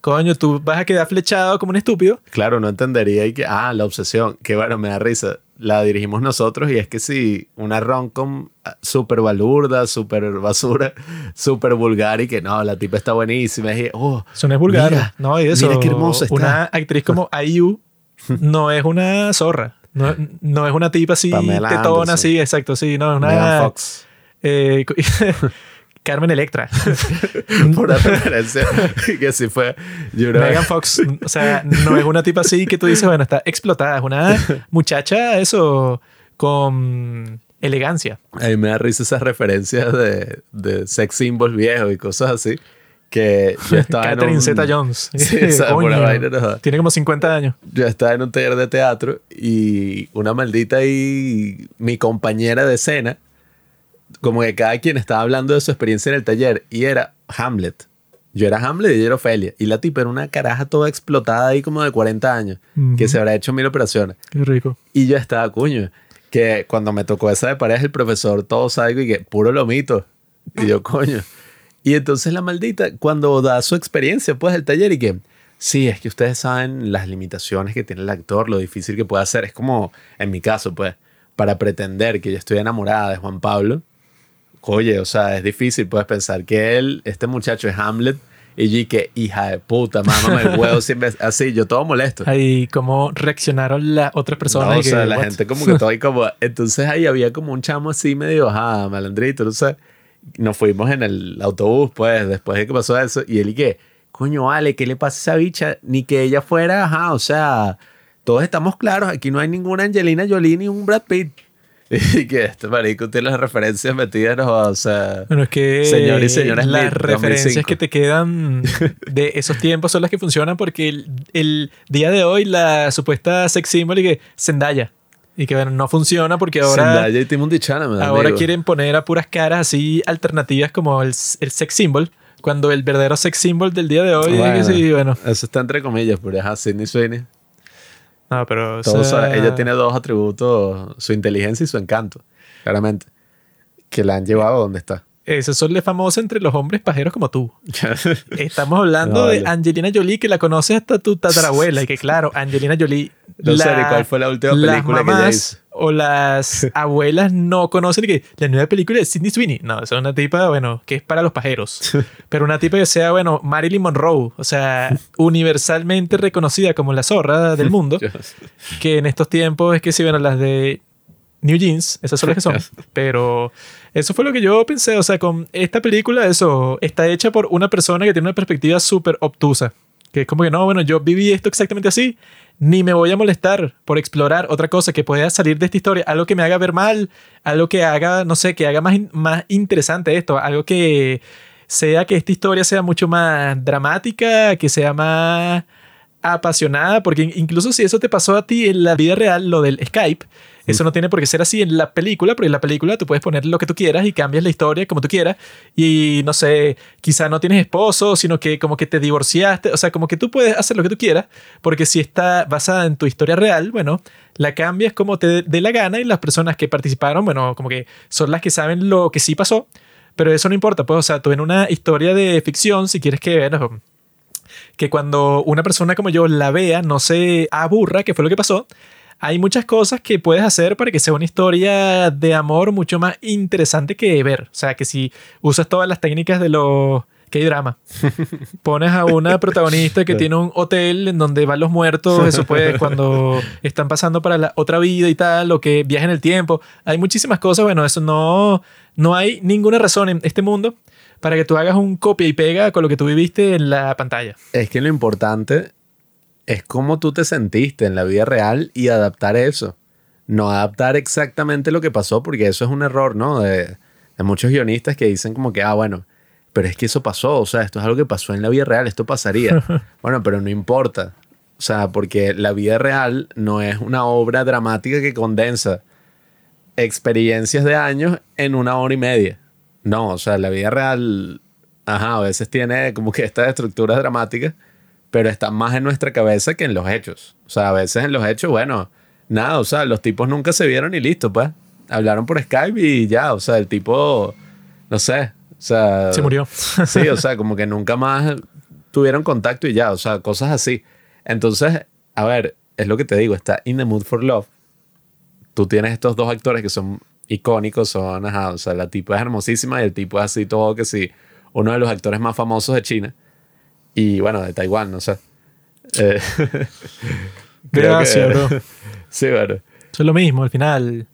Coño, tú vas a quedar flechado como un estúpido. Claro, no entendería y que, ah, la obsesión, que bueno, me da risa. La dirigimos nosotros y es que si una romcom ah, súper balurda, súper basura, súper vulgar y que no, la tipa está buenísima. Y, oh, Eso no es vulgar. Mira, no, y eso. mira qué hermosa está. Una actriz como IU no es una zorra. No, no es una tipa así, Pamela tetona, Anderson. sí, exacto, sí, no, es una. Megan Fox. eh, Carmen Electra. Por la referencia que sí fue. Una Megan Fox, o sea, no es una tipa así que tú dices, bueno, está explotada. Es una muchacha, eso, con elegancia. A mí me da risa esas referencias de, de sex symbols viejos y cosas así. Que yo estaba en Catherine un- Zeta Jones. Sí, esa Coño, pura vaina, no. Tiene como 50 años. yo estaba en un taller de teatro y una maldita y mi compañera de escena, como que cada quien estaba hablando de su experiencia en el taller y era Hamlet. Yo era Hamlet y ella era Ofelia. Y la tipa era una caraja toda explotada ahí como de 40 años, que Ujú. se habrá hecho mil operaciones. Qué rico. Y yo estaba, coño, que cuando me tocó esa de pareja, el profesor todo salgo y que puro lomito. Y yo, coño. Y entonces la maldita, cuando da su experiencia, pues, el taller y que, sí, es que ustedes saben las limitaciones que tiene el actor, lo difícil que puede hacer. Es como, en mi caso, pues, para pretender que yo estoy enamorada de Juan Pablo, oye, o sea, es difícil, puedes pensar que él, este muchacho es Hamlet. Y y que hija de puta, mámame el huevo siempre así, yo todo molesto. Ahí, cómo reaccionaron las otras personas. No, y o sea, que, la what? gente como que todo ahí como... Entonces ahí había como un chamo así medio, ajá, malandrito, no sé. Nos fuimos en el autobús, pues, después de que pasó eso. Y él y que, coño, vale, ¿qué le pasa a esa bicha? Ni que ella fuera, ajá, o sea, todos estamos claros, aquí no hay ninguna Angelina Jolie ni un Brad Pitt. Y que este marico tiene las referencias metidas, no, o sea... Bueno, es que Señor y señora las Smith, referencias 2005. que te quedan de esos tiempos son las que funcionan porque el, el día de hoy la supuesta sex symbol y que Zendaya y que bueno, no funciona porque ahora Zendaya y Timothy Chalamet, ahora amigo. quieren poner a puras caras así alternativas como el, el sex symbol cuando el verdadero sex symbol del día de hoy es que Bueno, sí, bueno, Eso está entre comillas, pero ajá, Sidney Sweeney. No, pero o sea, ella tiene dos atributos, su inteligencia y su encanto, claramente, que la han llevado a donde está. Eso son le famoso entre los hombres pajeros como tú. Estamos hablando No, de. Angelina Jolie, que la conoces hasta tu tatarabuela. Y que, claro, Angelina Jolie. No sé ni cuál fue la última las película que ella hizo. O las abuelas no conocen que la nueva película de Sidney Sweeney. No, es una tipa, bueno, que es para los pajeros. Pero una tipa que sea, bueno, Marilyn Monroe. O sea, universalmente reconocida como la zorra del mundo. que en estos tiempos es que sí, bueno, las de New Jeans, esas son las que son. Pero eso fue lo que yo pensé. O sea, con esta película, eso está hecha por una persona que tiene una perspectiva súper obtusa. Que es como que no, bueno, yo viví esto exactamente así. Ni me voy a molestar por explorar otra cosa que pueda salir de esta historia. Algo que me haga ver mal. Algo que haga, no sé, que haga más, más interesante esto. Algo que sea que esta historia sea mucho más dramática, que sea más apasionada, porque incluso si eso te pasó a ti en la vida real, lo del Skype, eso no tiene por qué ser así en la película, porque en la película tú puedes poner lo que tú quieras y cambias la historia como tú quieras. Y no sé, quizá no tienes esposo, sino que como que te divorciaste. O sea, como que tú puedes hacer lo que tú quieras, porque si está basada en tu historia real, bueno, la cambias como te dé la gana y las personas que participaron, bueno, como que son las que saben lo que sí pasó. Pero eso no importa, pues, o sea, tú en una historia de ficción, si quieres que bueno, que cuando una persona como yo la vea, no se aburra, que fue lo que pasó. Hay muchas cosas que puedes hacer para que sea una historia de amor mucho más interesante que ver. O sea, que si usas todas las técnicas de los... que hay drama. Pones a una protagonista que tiene un hotel en donde van los muertos, eso pues cuando están pasando para la otra vida y tal, o que viaja en el tiempo. Hay muchísimas cosas, bueno, eso no, no hay ninguna razón en este mundo para que tú hagas un copia y pega con lo que tú viviste en la pantalla. Es que lo importante es cómo tú te sentiste en la vida real y adaptar eso. No adaptar exactamente lo que pasó, porque eso es un error, ¿no? De, de muchos guionistas que dicen como que, ah, bueno, pero es que eso pasó, o sea, esto es algo que pasó en la vida real, esto pasaría. bueno, pero no importa. O sea, porque la vida real no es una obra dramática que condensa experiencias de años en una hora y media. No, o sea, la vida real ajá, a veces tiene como que estas estructuras dramáticas, pero están más en nuestra cabeza que en los hechos. O sea, a veces en los hechos, bueno, nada, o sea, los tipos nunca se vieron y listo, pues. Hablaron por Skype y ya, o sea, el tipo, no sé, o sea... Se murió. Sí, o sea, como que nunca más tuvieron contacto y ya, o sea, cosas así. Entonces, a ver, es lo que te digo, está In the Mood for Love. Tú tienes estos dos actores que son icónicos, son, ajá, o sea, la tipo es hermosísima y el tipo es así todo que sí, uno de los actores más famosos de China. Y bueno, de Taiwán, no sé. Eh, que- bro. Sí, bueno. Eso es lo mismo al final.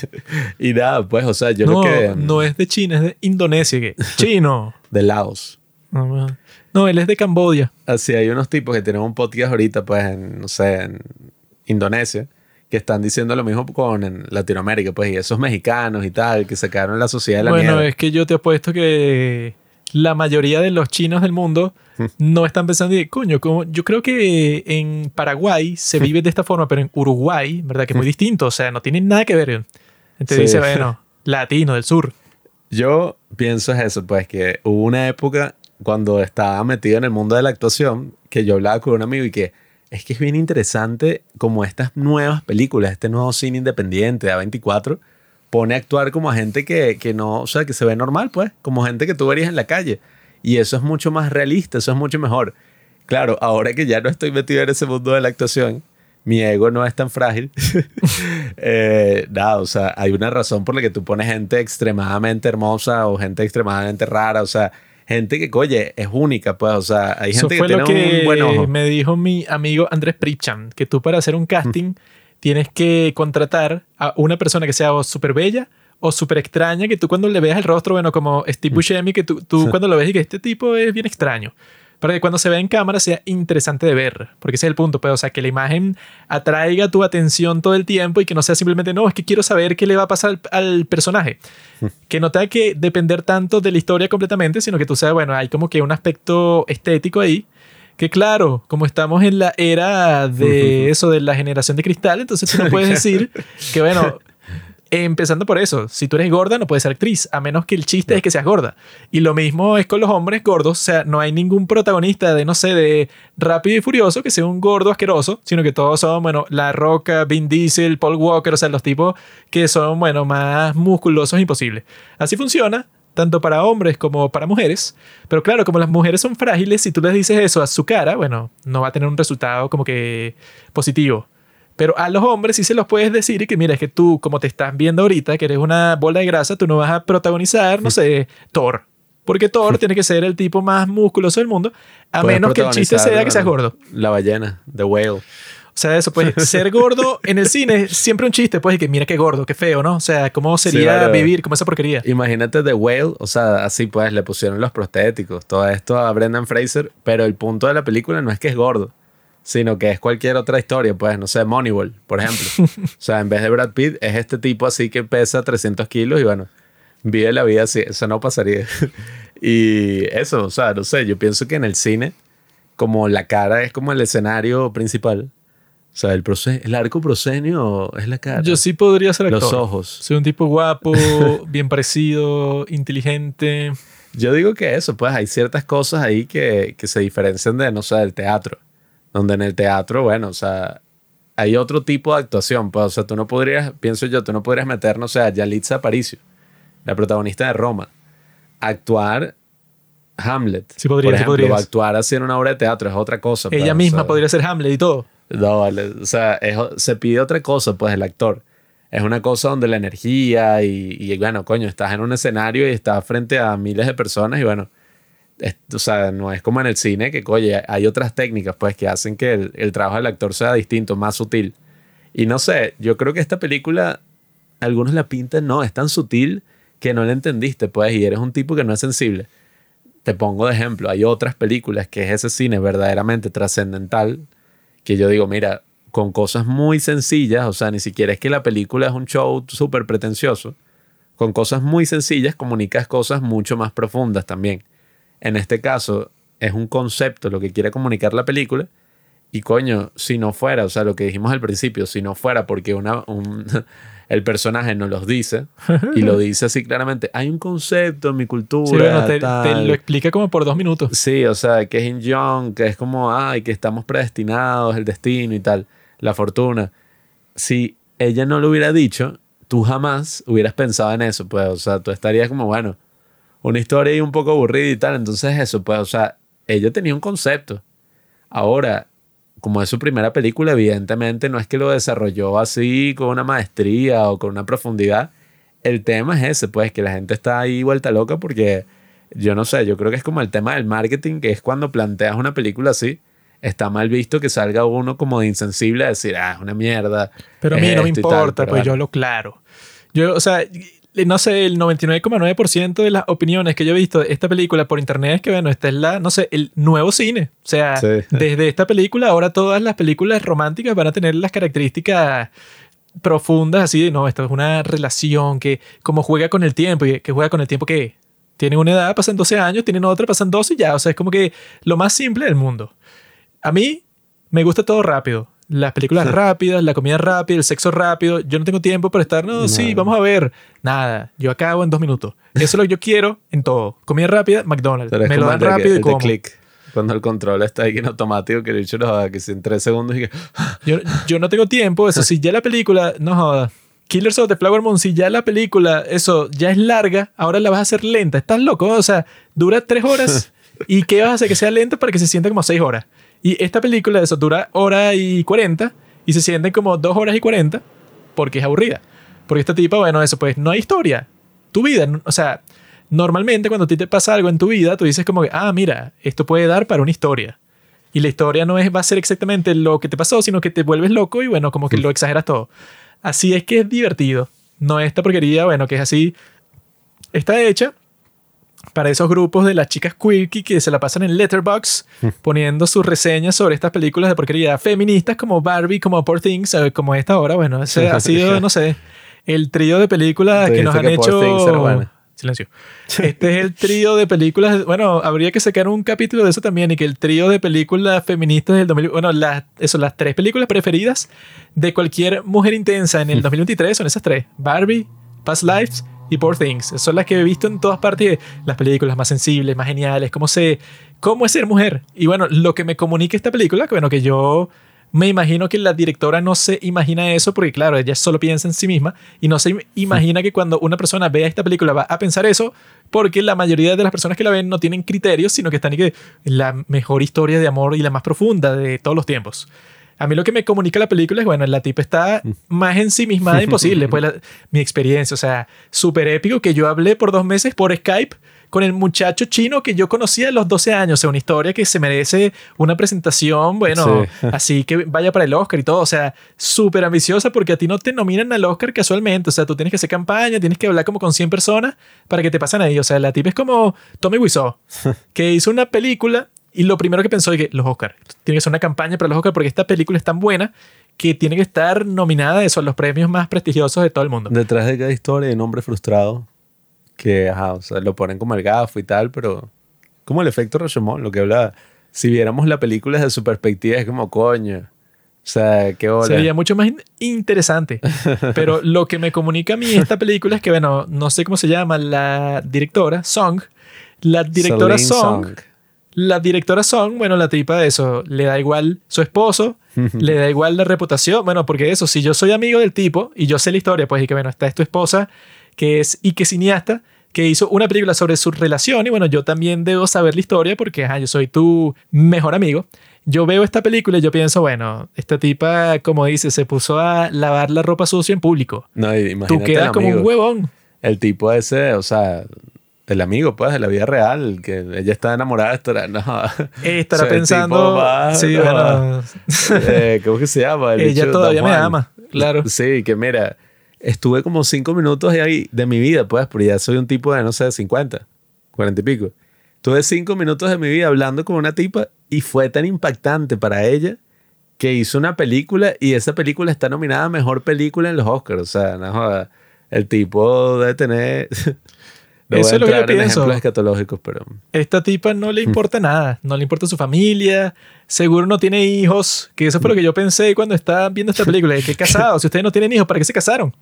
y nada, pues, o sea, yo no, creo que... no es de China, es de Indonesia. que Chino. De Laos. No, no, él es de Camboya. Así hay unos tipos que tienen un podcast ahorita, pues, en, no sé, en Indonesia, que están diciendo lo mismo con en Latinoamérica, pues, y esos mexicanos y tal, que en la sociedad de la Bueno, mierda. es que yo te apuesto que la mayoría de los chinos del mundo no están pensando de, coño, como, yo creo que en Paraguay se vive de esta forma, pero en Uruguay, ¿verdad? Que es muy distinto, o sea, no tiene nada que ver. Entonces Sí. dice, bueno, latino del sur. Yo pienso es eso, pues, que hubo una época cuando estaba metido en el mundo de la actuación, que yo hablaba con un amigo y que es que es bien interesante como estas nuevas películas, este nuevo cine independiente de A24, pone a actuar como a gente que, que no, o sea, que se ve normal, pues, como gente que tú verías en la calle. Y eso es mucho más realista, eso es mucho mejor. Claro, ahora que ya no estoy metido en ese mundo de la actuación, mi ego no es tan frágil. eh, nada, o sea, hay una razón por la que tú pones gente extremadamente hermosa o gente extremadamente rara, o sea, gente que, oye, es única, pues, o sea, hay Eso gente que fue tiene lo que un buen ojo. me dijo mi amigo Andrés Prichan, que tú para hacer un casting tienes que contratar a una persona que sea o súper bella o súper extraña, que tú cuando le veas el rostro, bueno, como Steve Buscemi, que tú, tú cuando lo ves y que este tipo es bien extraño. Para que cuando se vea en cámara sea interesante de ver, porque ese es el punto, pues, o sea, que la imagen atraiga tu atención todo el tiempo y que no sea simplemente, no, es que quiero saber qué le va a pasar al, al personaje. Que no tenga que depender tanto de la historia completamente, sino que tú sabes, bueno, hay como que un aspecto estético ahí. Que claro, como estamos en la era de eso, de la generación de cristal, entonces tú no puedes decir que, bueno, empezando por eso, si tú eres gorda no puedes ser actriz, a menos que el chiste es que seas gorda. Y lo mismo es con los hombres gordos, o sea, no hay ningún protagonista de, no sé, de Rápido y Furioso que sea un gordo asqueroso, sino que todos son, bueno, La Roca, Vin Diesel, Paul Walker, o sea, los tipos que son, bueno, más musculosos imposibles. Así funciona. Tanto para hombres como para mujeres. Pero claro, como las mujeres son frágiles, si tú les dices eso a su cara, bueno, no va a tener un resultado como que positivo. Pero a los hombres sí se los puedes decir y que mira, es que tú, como te estás viendo ahorita, que eres una bola de grasa, tú no vas a protagonizar, no sé, Thor. Porque Thor tiene que ser el tipo más musculoso del mundo, a Puedes menos que el chiste sea que seas gordo. La ballena, The Whale. O sea, eso, pues, ser gordo en el cine es siempre un chiste, pues, y que mira qué gordo, qué feo, ¿no? O sea, ¿cómo sería claro. vivir como esa porquería? Imagínate The Whale, o sea, así pues le pusieron los prostéticos, todo esto a Brendan Fraser, pero el punto de la película no es que es gordo, sino que es cualquier otra historia, pues, no sé, Moneyball, por ejemplo. o sea, en vez de Brad Pitt, es este tipo así que pesa 300 kilos y bueno, vive la vida así, eso no pasaría. y eso, o sea, no sé, yo pienso que en el cine, como la cara es como el escenario principal, o sea, el, el arco proscenio es la cara. Yo sí podría ser actor. Los ojos. Soy un tipo guapo, bien parecido, inteligente. Yo digo que eso, pues hay ciertas cosas ahí que, que se diferencian de, no sé, del teatro. Donde en el teatro, bueno, o sea, hay otro tipo de actuación. Pues, o sea, tú no podrías, pienso yo, tú no podrías meter, no sé, a Yalitza Aparicio, la protagonista de Roma, actuar Hamlet. Sí podría, por sí ejemplo, podrías. actuar así en una obra de teatro es otra cosa. pues, Ella o misma sea, podría ser Hamlet y todo. No. O sea, se pide otra cosa, pues, el actor. Es una cosa donde la energía y, y, bueno, coño, estás en un escenario y estás frente a miles de personas y bueno, es- o sea, no es como en el cine que, oye, hay otras técnicas, pues, que hacen que el, el trabajo del actor sea distinto, más sutil. Y no sé, yo creo que esta película, algunos la pintan, no, es tan sutil que no la entendiste, pues, y eres un tipo que no es sensible. Te pongo de ejemplo, hay otras películas que es ese cine verdaderamente trascendental, que yo digo, mira, con cosas muy sencillas, o sea, ni siquiera es que la película es un show súper pretencioso, con cosas muy sencillas comunicas cosas mucho más profundas también. En este caso, es un concepto lo que quiere comunicar la película Y coño, si no fuera, o sea, lo que dijimos al principio, si no fuera porque una, un, el personaje nos los dice y lo dice así claramente, hay un concepto en mi cultura. Sí, bueno, te, te tal". lo explica como por dos minutos. Sí, o sea, que es In Young, que es como, ay, que estamos predestinados, el destino y tal, la fortuna. Si ella no lo hubiera dicho, tú jamás hubieras pensado en eso, pues, o sea, tú estarías como, bueno, una historia ahí un poco aburrida y tal, entonces eso, pues, o sea, ella tenía un concepto. Ahora, como es su primera película, evidentemente no es que lo desarrolló así con una maestría o con una profundidad. El tema es ese, pues, que la gente está ahí vuelta loca porque yo no sé, yo creo que es como el tema del marketing, que es cuando planteas una película así, está mal visto que salga uno como de insensible a decir, ah, es una mierda. Pero a mí no me tal", importa, pero pues bueno. yo lo claro. Yo, o sea, no sé, el 99,9% de las opiniones que yo he visto de esta película por internet es que, bueno, esta es la, no sé, el nuevo cine. O sea, Sí. desde esta película, ahora todas las películas románticas van a tener las características profundas, así de, no, esto es una relación que como juega con el tiempo y que juega con el tiempo que tienen una edad, pasan 12 años, tienen otra, pasan 12 y ya. O sea, es como que lo más simple del mundo. A mí me gusta todo rápido. Las películas rápidas, la comida rápida, el sexo rápido. Yo no tengo tiempo para estar, no, sí, No. vamos a ver. Nada, yo acabo en dos minutos. Eso es lo que yo quiero en todo. Comida rápida, McDonald's. Pero Me lo dan rápido y el de como. click. Cuando el control está ahí en automático, que bicho lo haga, que en tres segundos y que... Yo, yo no tengo tiempo. Eso, si ya la película, no joda. Killers of the Flower Moon, si ya la película, eso, ya es larga, ahora la vas a hacer lenta. ¿Estás loco? O sea, dura tres horas. ¿Y qué vas a hacer que sea lenta para que se sienta como seis horas? Y esta película, eso, dura hora y cuarenta y se siente como dos horas y cuarenta porque es aburrida. Porque esta tipa, bueno, eso, pues no hay historia. Tu vida, o sea, normalmente cuando a ti te pasa algo en tu vida, tú dices como que, ah, mira, esto puede dar para una historia. Y la historia no es, va a ser exactamente lo que te pasó, sino que te vuelves loco y bueno, como que lo exageras todo. Así es que es divertido. No esta porquería, bueno, que es así. Está hecha para esos grupos de las chicas quirky que se la pasan en Letterboxd poniendo sus reseñas sobre estas películas de porquería feministas como Barbie, como Poor Things, como esta ahora. Bueno, ese ha sido, no sé, el trío de películas que nos han que hecho... Silencio. Este es el trío de películas. Bueno, habría que sacar un capítulo de eso también. Y que el trío de películas feministas del 2000. Bueno, las, eso, las tres películas preferidas de cualquier mujer intensa en el 2023 son esas tres: Barbie, Past Lives y Poor Things. Son las que he visto en todas partes. Las películas más sensibles, más geniales. Cómo, se, cómo es ser mujer. Y bueno, lo que me comunica esta película, que bueno, que yo me imagino que la directora no se imagina eso porque, claro, ella solo piensa en sí misma y no se im- imagina que cuando una persona vea esta película va a pensar eso porque la mayoría de las personas que la ven no tienen criterios, sino que están y que la mejor historia de amor y la más profunda de todos los tiempos. A mí lo que me comunica la película es, bueno, la tipa está más ensimismada imposible. Pues la- mi experiencia, o sea, súper épico que yo hablé por dos meses por Skype con el muchacho chino que yo conocía a los 12 años. O sea, una historia que se merece una presentación, bueno, Sí. así que vaya para el Oscar y todo. O sea, súper ambiciosa porque a ti no te nominan al Oscar casualmente. O sea, tú tienes que hacer campaña, tienes que hablar como con 100 personas para que te pasen ahí. O sea, la tipa es como Tommy Wiseau, que hizo una película y lo primero que pensó es que los Oscars. Tiene que ser una campaña para los Oscars porque esta película es tan buena que tiene que estar nominada a eso, a los premios más prestigiosos de todo el mundo. Detrás de cada historia hay un hombre frustrado que, ajá, o sea, lo ponen como el gafo y tal, pero como el efecto Rashomon, lo que hablaba. Si viéramos la película desde su perspectiva, es como, coño. O sea, qué hola. Sería mucho más in- interesante. Pero lo que me comunica a mí esta película es que, bueno, no sé cómo se llama la directora, Song. La directora Celine Song, Song. La directora Song, bueno, la tipa de eso, le da igual su esposo, le da igual la reputación. Bueno, porque eso, si yo soy amigo del tipo y yo sé la historia, pues y que, bueno, está es tu esposa, que es y que cineasta, que hizo una película sobre su relación y bueno, yo también debo saber la historia porque ajá, yo soy tu mejor amigo. Yo veo esta película y yo pienso, bueno, esta tipa, como dice, se puso a lavar la ropa sucia en público. No, y Tú imagínate quedas como un huevón. El tipo ese, o sea, el amigo, pues, de la vida real, que ella está enamorada estar, no. Estará O sea, el pensando, tipo va, sí, no, bueno, eh, ¿Cómo que se llama? El ella todavía me ama, claro. Sí, que mira, estuve como cinco minutos de ahí de mi vida, pues, porque ya soy un tipo de, no sé, 50, 40 y pico. Tuve cinco minutos de mi vida hablando con una tipa y fue tan impactante para ella que hizo una película y esa película está nominada a Mejor Película en los Oscars. O sea, no joda, el tipo debe tener... No Eso voy a es lo que yo en pienso. ejemplos escatológicos, pero... Esta tipa no le importa nada, no le importa su familia, seguro no tiene hijos, que eso fue lo que yo pensé cuando estaba viendo esta película, que casados, si ustedes no tienen hijos, ¿para qué se casaron?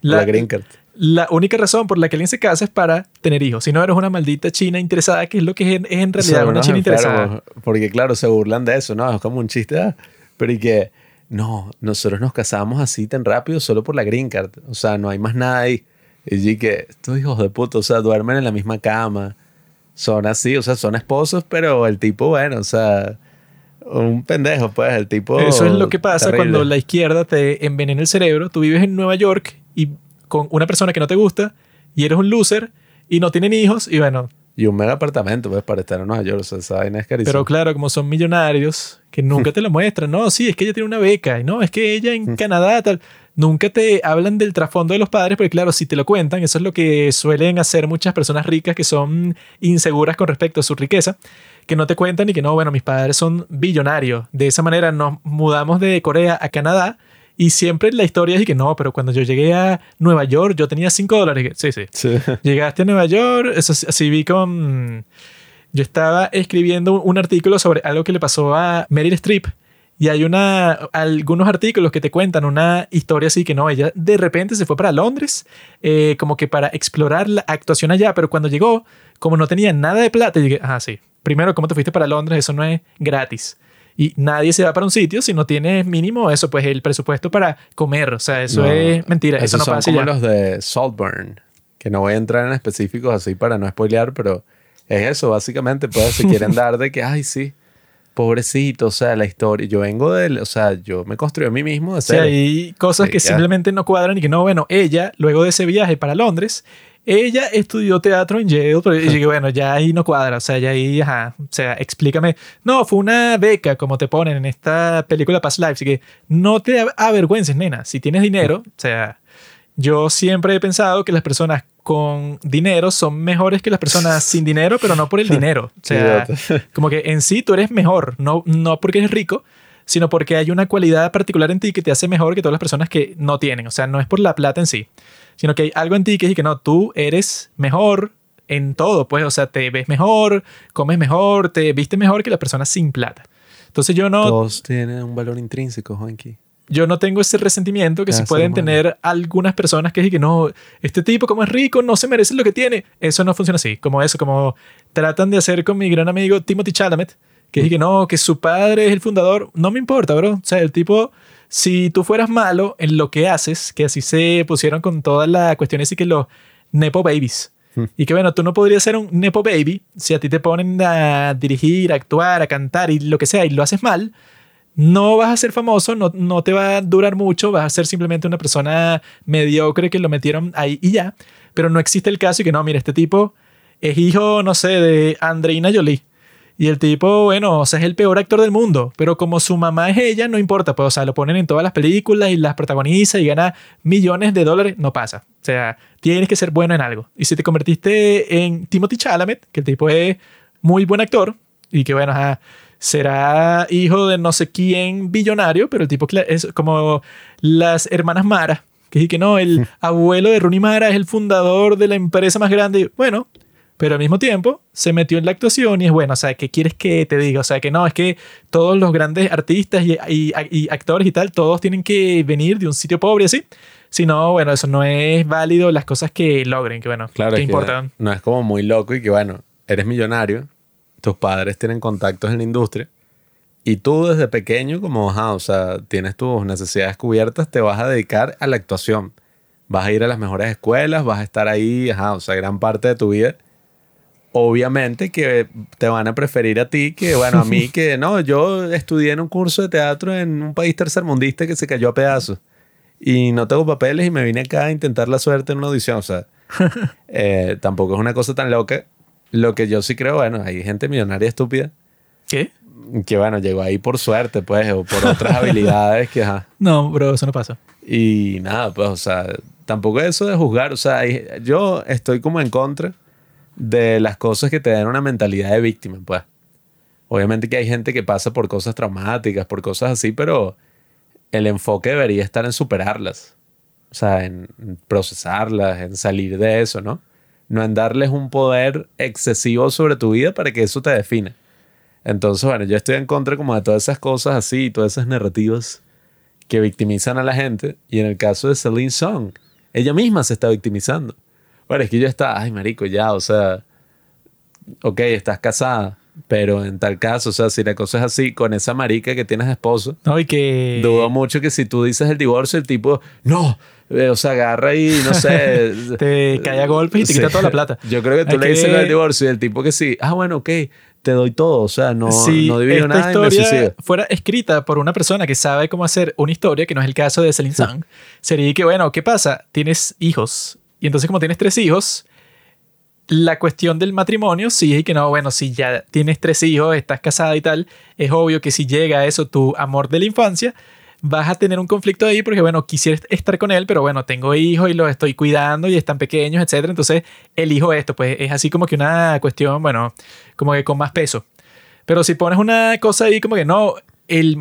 La, green card. la única razón por la que alguien se casa es para tener hijos, si no eres una maldita china interesada, que es lo que es, es en realidad Son una china interesada. Porque claro, se burlan de eso, ¿no? Es como un chiste, ah, pero y que... No, nosotros nos casamos así tan rápido solo por la green card. O sea, no hay más nada ahí. Y yo que estos hijos de puta, o sea, duermen en la misma cama. Son así, o sea, son esposos, pero el tipo, bueno, o sea, un pendejo, pues, el tipo... Eso es lo que pasa terrible. cuando la izquierda te envenena el cerebro. Tú vives en Nueva York y con una persona que no te gusta y eres un loser y no tienen hijos y bueno, Y un mega apartamento, pues, para estar en Nueva York, o sea, esa vaina es carísima. pero claro, como son millonarios que nunca te lo muestran, no, sí, es que ella tiene una beca y no, es que ella en Canadá tal, nunca te hablan del trasfondo de los padres, porque claro, si te lo cuentan, eso es lo que suelen hacer muchas personas ricas que son inseguras con respecto a su riqueza, que no te cuentan y que no, bueno, mis padres son billonarios. De esa manera nos mudamos de Corea a Canadá y siempre la historia es que no, pero cuando yo llegué a Nueva York yo tenía 5 dólares. Sí, sí. Sí. Llegaste a Nueva York, eso sí- así vi con... Yo estaba escribiendo un artículo sobre algo que le pasó a Meryl Streep y hay una, algunos artículos que te cuentan una historia así que no, ella de repente se fue para Londres eh, como que para explorar la actuación allá, pero cuando llegó, como no tenía nada de plata, dije, ah, sí, primero, ¿cómo te fuiste para Londres? Eso no es gratis. Y nadie se va para un sitio si no tienes mínimo eso, pues el presupuesto para comer. O sea, eso No, es mentira. Eso no son pasa como ya. los de Saltburn, que no voy a entrar en específicos así para no spoilear, pero es eso, básicamente, pues se quieren dar de que, ay, sí, pobrecito, o sea, la historia, yo vengo del, o sea, yo me construí a mí mismo de O sea, cero. hay cosas Sí, que ya. simplemente no cuadran y que no, bueno, ella, luego de ese viaje para Londres, ella estudió teatro en Yale, pero yo dije, bueno, ya ahí no cuadra, o sea, ya ahí, ajá, o sea, explícame. No, fue una beca, como te ponen en esta película Past Life, así que no te avergüences, nena, si tienes dinero, o sea, yo siempre he pensado que las personas con dinero son mejores que las personas sin dinero, pero no por el dinero. O sea, como que en sí tú eres mejor, no, no porque eres rico, sino porque hay una cualidad particular en ti que te hace mejor que todas las personas que no tienen. O sea, no es por la plata en sí, sino que hay algo en ti que es que no, tú eres mejor en todo, pues, o sea, te ves mejor, comes mejor, te viste mejor que las personas sin plata. Entonces yo no, Todos tienen un valor intrínseco, Juanqui. Yo no tengo ese resentimiento que Cada sí pueden tener algunas personas que dicen que no, este tipo como es rico no se merece lo que tiene. Eso no funciona así, como eso, como tratan de hacer con mi gran amigo Timothy Chalamet, que dice que no, que su padre es el fundador. No me importa, bro. O sea, el tipo, si tú fueras malo en lo que haces, que así se pusieron con toda la cuestión así que los Nepo Babies. Y que bueno, tú no podrías ser un Nepo Baby si a ti te ponen a dirigir, a actuar, a cantar y lo que sea y lo haces mal no vas a ser famoso, no, no te va a durar mucho, vas a ser simplemente una persona mediocre que lo metieron ahí y ya. Pero no existe el caso y que no, mira, este tipo es hijo, no sé, de Andreina Jolie. Y el tipo, bueno, o sea, es el peor actor del mundo, pero como su mamá es ella, no importa, pues, o sea, lo ponen en todas las películas y las protagoniza y gana millones de dólares, no pasa. O sea, tienes que ser bueno en algo. Y si te convertiste en Timothy Chalamet, que el tipo es muy buen actor y que, bueno, ajá, será hijo de no sé quién billonario, pero el tipo es como las hermanas Mara, que dice que no, el abuelo de Rooney Mara es el fundador de la empresa más grande. Y, Bueno, pero al mismo tiempo se metió en la actuación y es bueno, o sea, ¿qué quieres que te diga? O sea, que no, es que todos los grandes artistas y, y- y actores y tal, todos tienen que venir de un sitio pobre así. Si no, bueno, eso no es válido las cosas que logren, que bueno, Claro, ¿qué es que importa? no es como muy loco y que bueno, eres millonario, tus padres tienen contactos en la industria y tú desde pequeño como, ajá, o sea, tienes tus necesidades cubiertas, te vas a dedicar a la actuación. Vas a ir a las mejores escuelas, vas a estar ahí, ajá, o sea, gran parte de tu vida. Obviamente que te van a preferir a ti que, bueno, a mí que no, yo estudié en un curso de teatro en un país tercermundista que se cayó a pedazos y no tengo papeles y me vine acá a intentar la suerte en una audición. O sea, eh, tampoco es una cosa tan loca. Lo que yo sí creo, bueno, hay gente millonaria estúpida ¿Qué? que, bueno, llegó ahí por suerte, pues, o por otras habilidades que, ajá. No, bro, eso no pasa. Y nada, pues, o sea, tampoco es eso de juzgar. O sea, yo estoy como en contra de las cosas que te dan una mentalidad de víctima, pues. Obviamente que hay gente que pasa por cosas traumáticas, por cosas así, pero el enfoque debería estar en superarlas. O sea, en procesarlas, en salir de eso, ¿no? No en darles un poder excesivo sobre tu vida para que eso te defina. Entonces, bueno, yo estoy en contra como de todas esas cosas así, todas esas narrativas que victimizan a la gente. Y en el caso de Celine Song, ella misma se está victimizando. Bueno, es que yo está, ay, marico, ya, o sea, ok, estás casada, pero en tal caso, o sea, si la cosa es así, con esa marica que tienes de esposo, No, y que... dudo mucho que si tú dices el divorcio, el tipo, no, eh, o sea, agarra y no sé. Te cae a golpes y te quita toda la plata. Yo creo que tú Hay le dices que- del divorcio y el tipo que sí, ah, bueno, ok, te doy todo, o sea, no, si no divido esta nada y me historia suicido. fuera escrita por una persona que sabe cómo hacer una historia, que no es el caso de Celine Song, sería que, bueno, ¿qué pasa? Tienes hijos. Y entonces, como tienes tres hijos, la cuestión del matrimonio, sí, y que no, bueno, si ya tienes tres hijos, estás casada y tal, es obvio que si llega a eso tu amor de la infancia, vas a tener un conflicto ahí porque, bueno, quisiera estar con él, pero bueno, tengo hijos y los estoy cuidando y están pequeños, etcétera. Entonces, elijo esto, pues es así como que una cuestión, bueno, como que con más peso. Pero si pones una cosa ahí como que no, el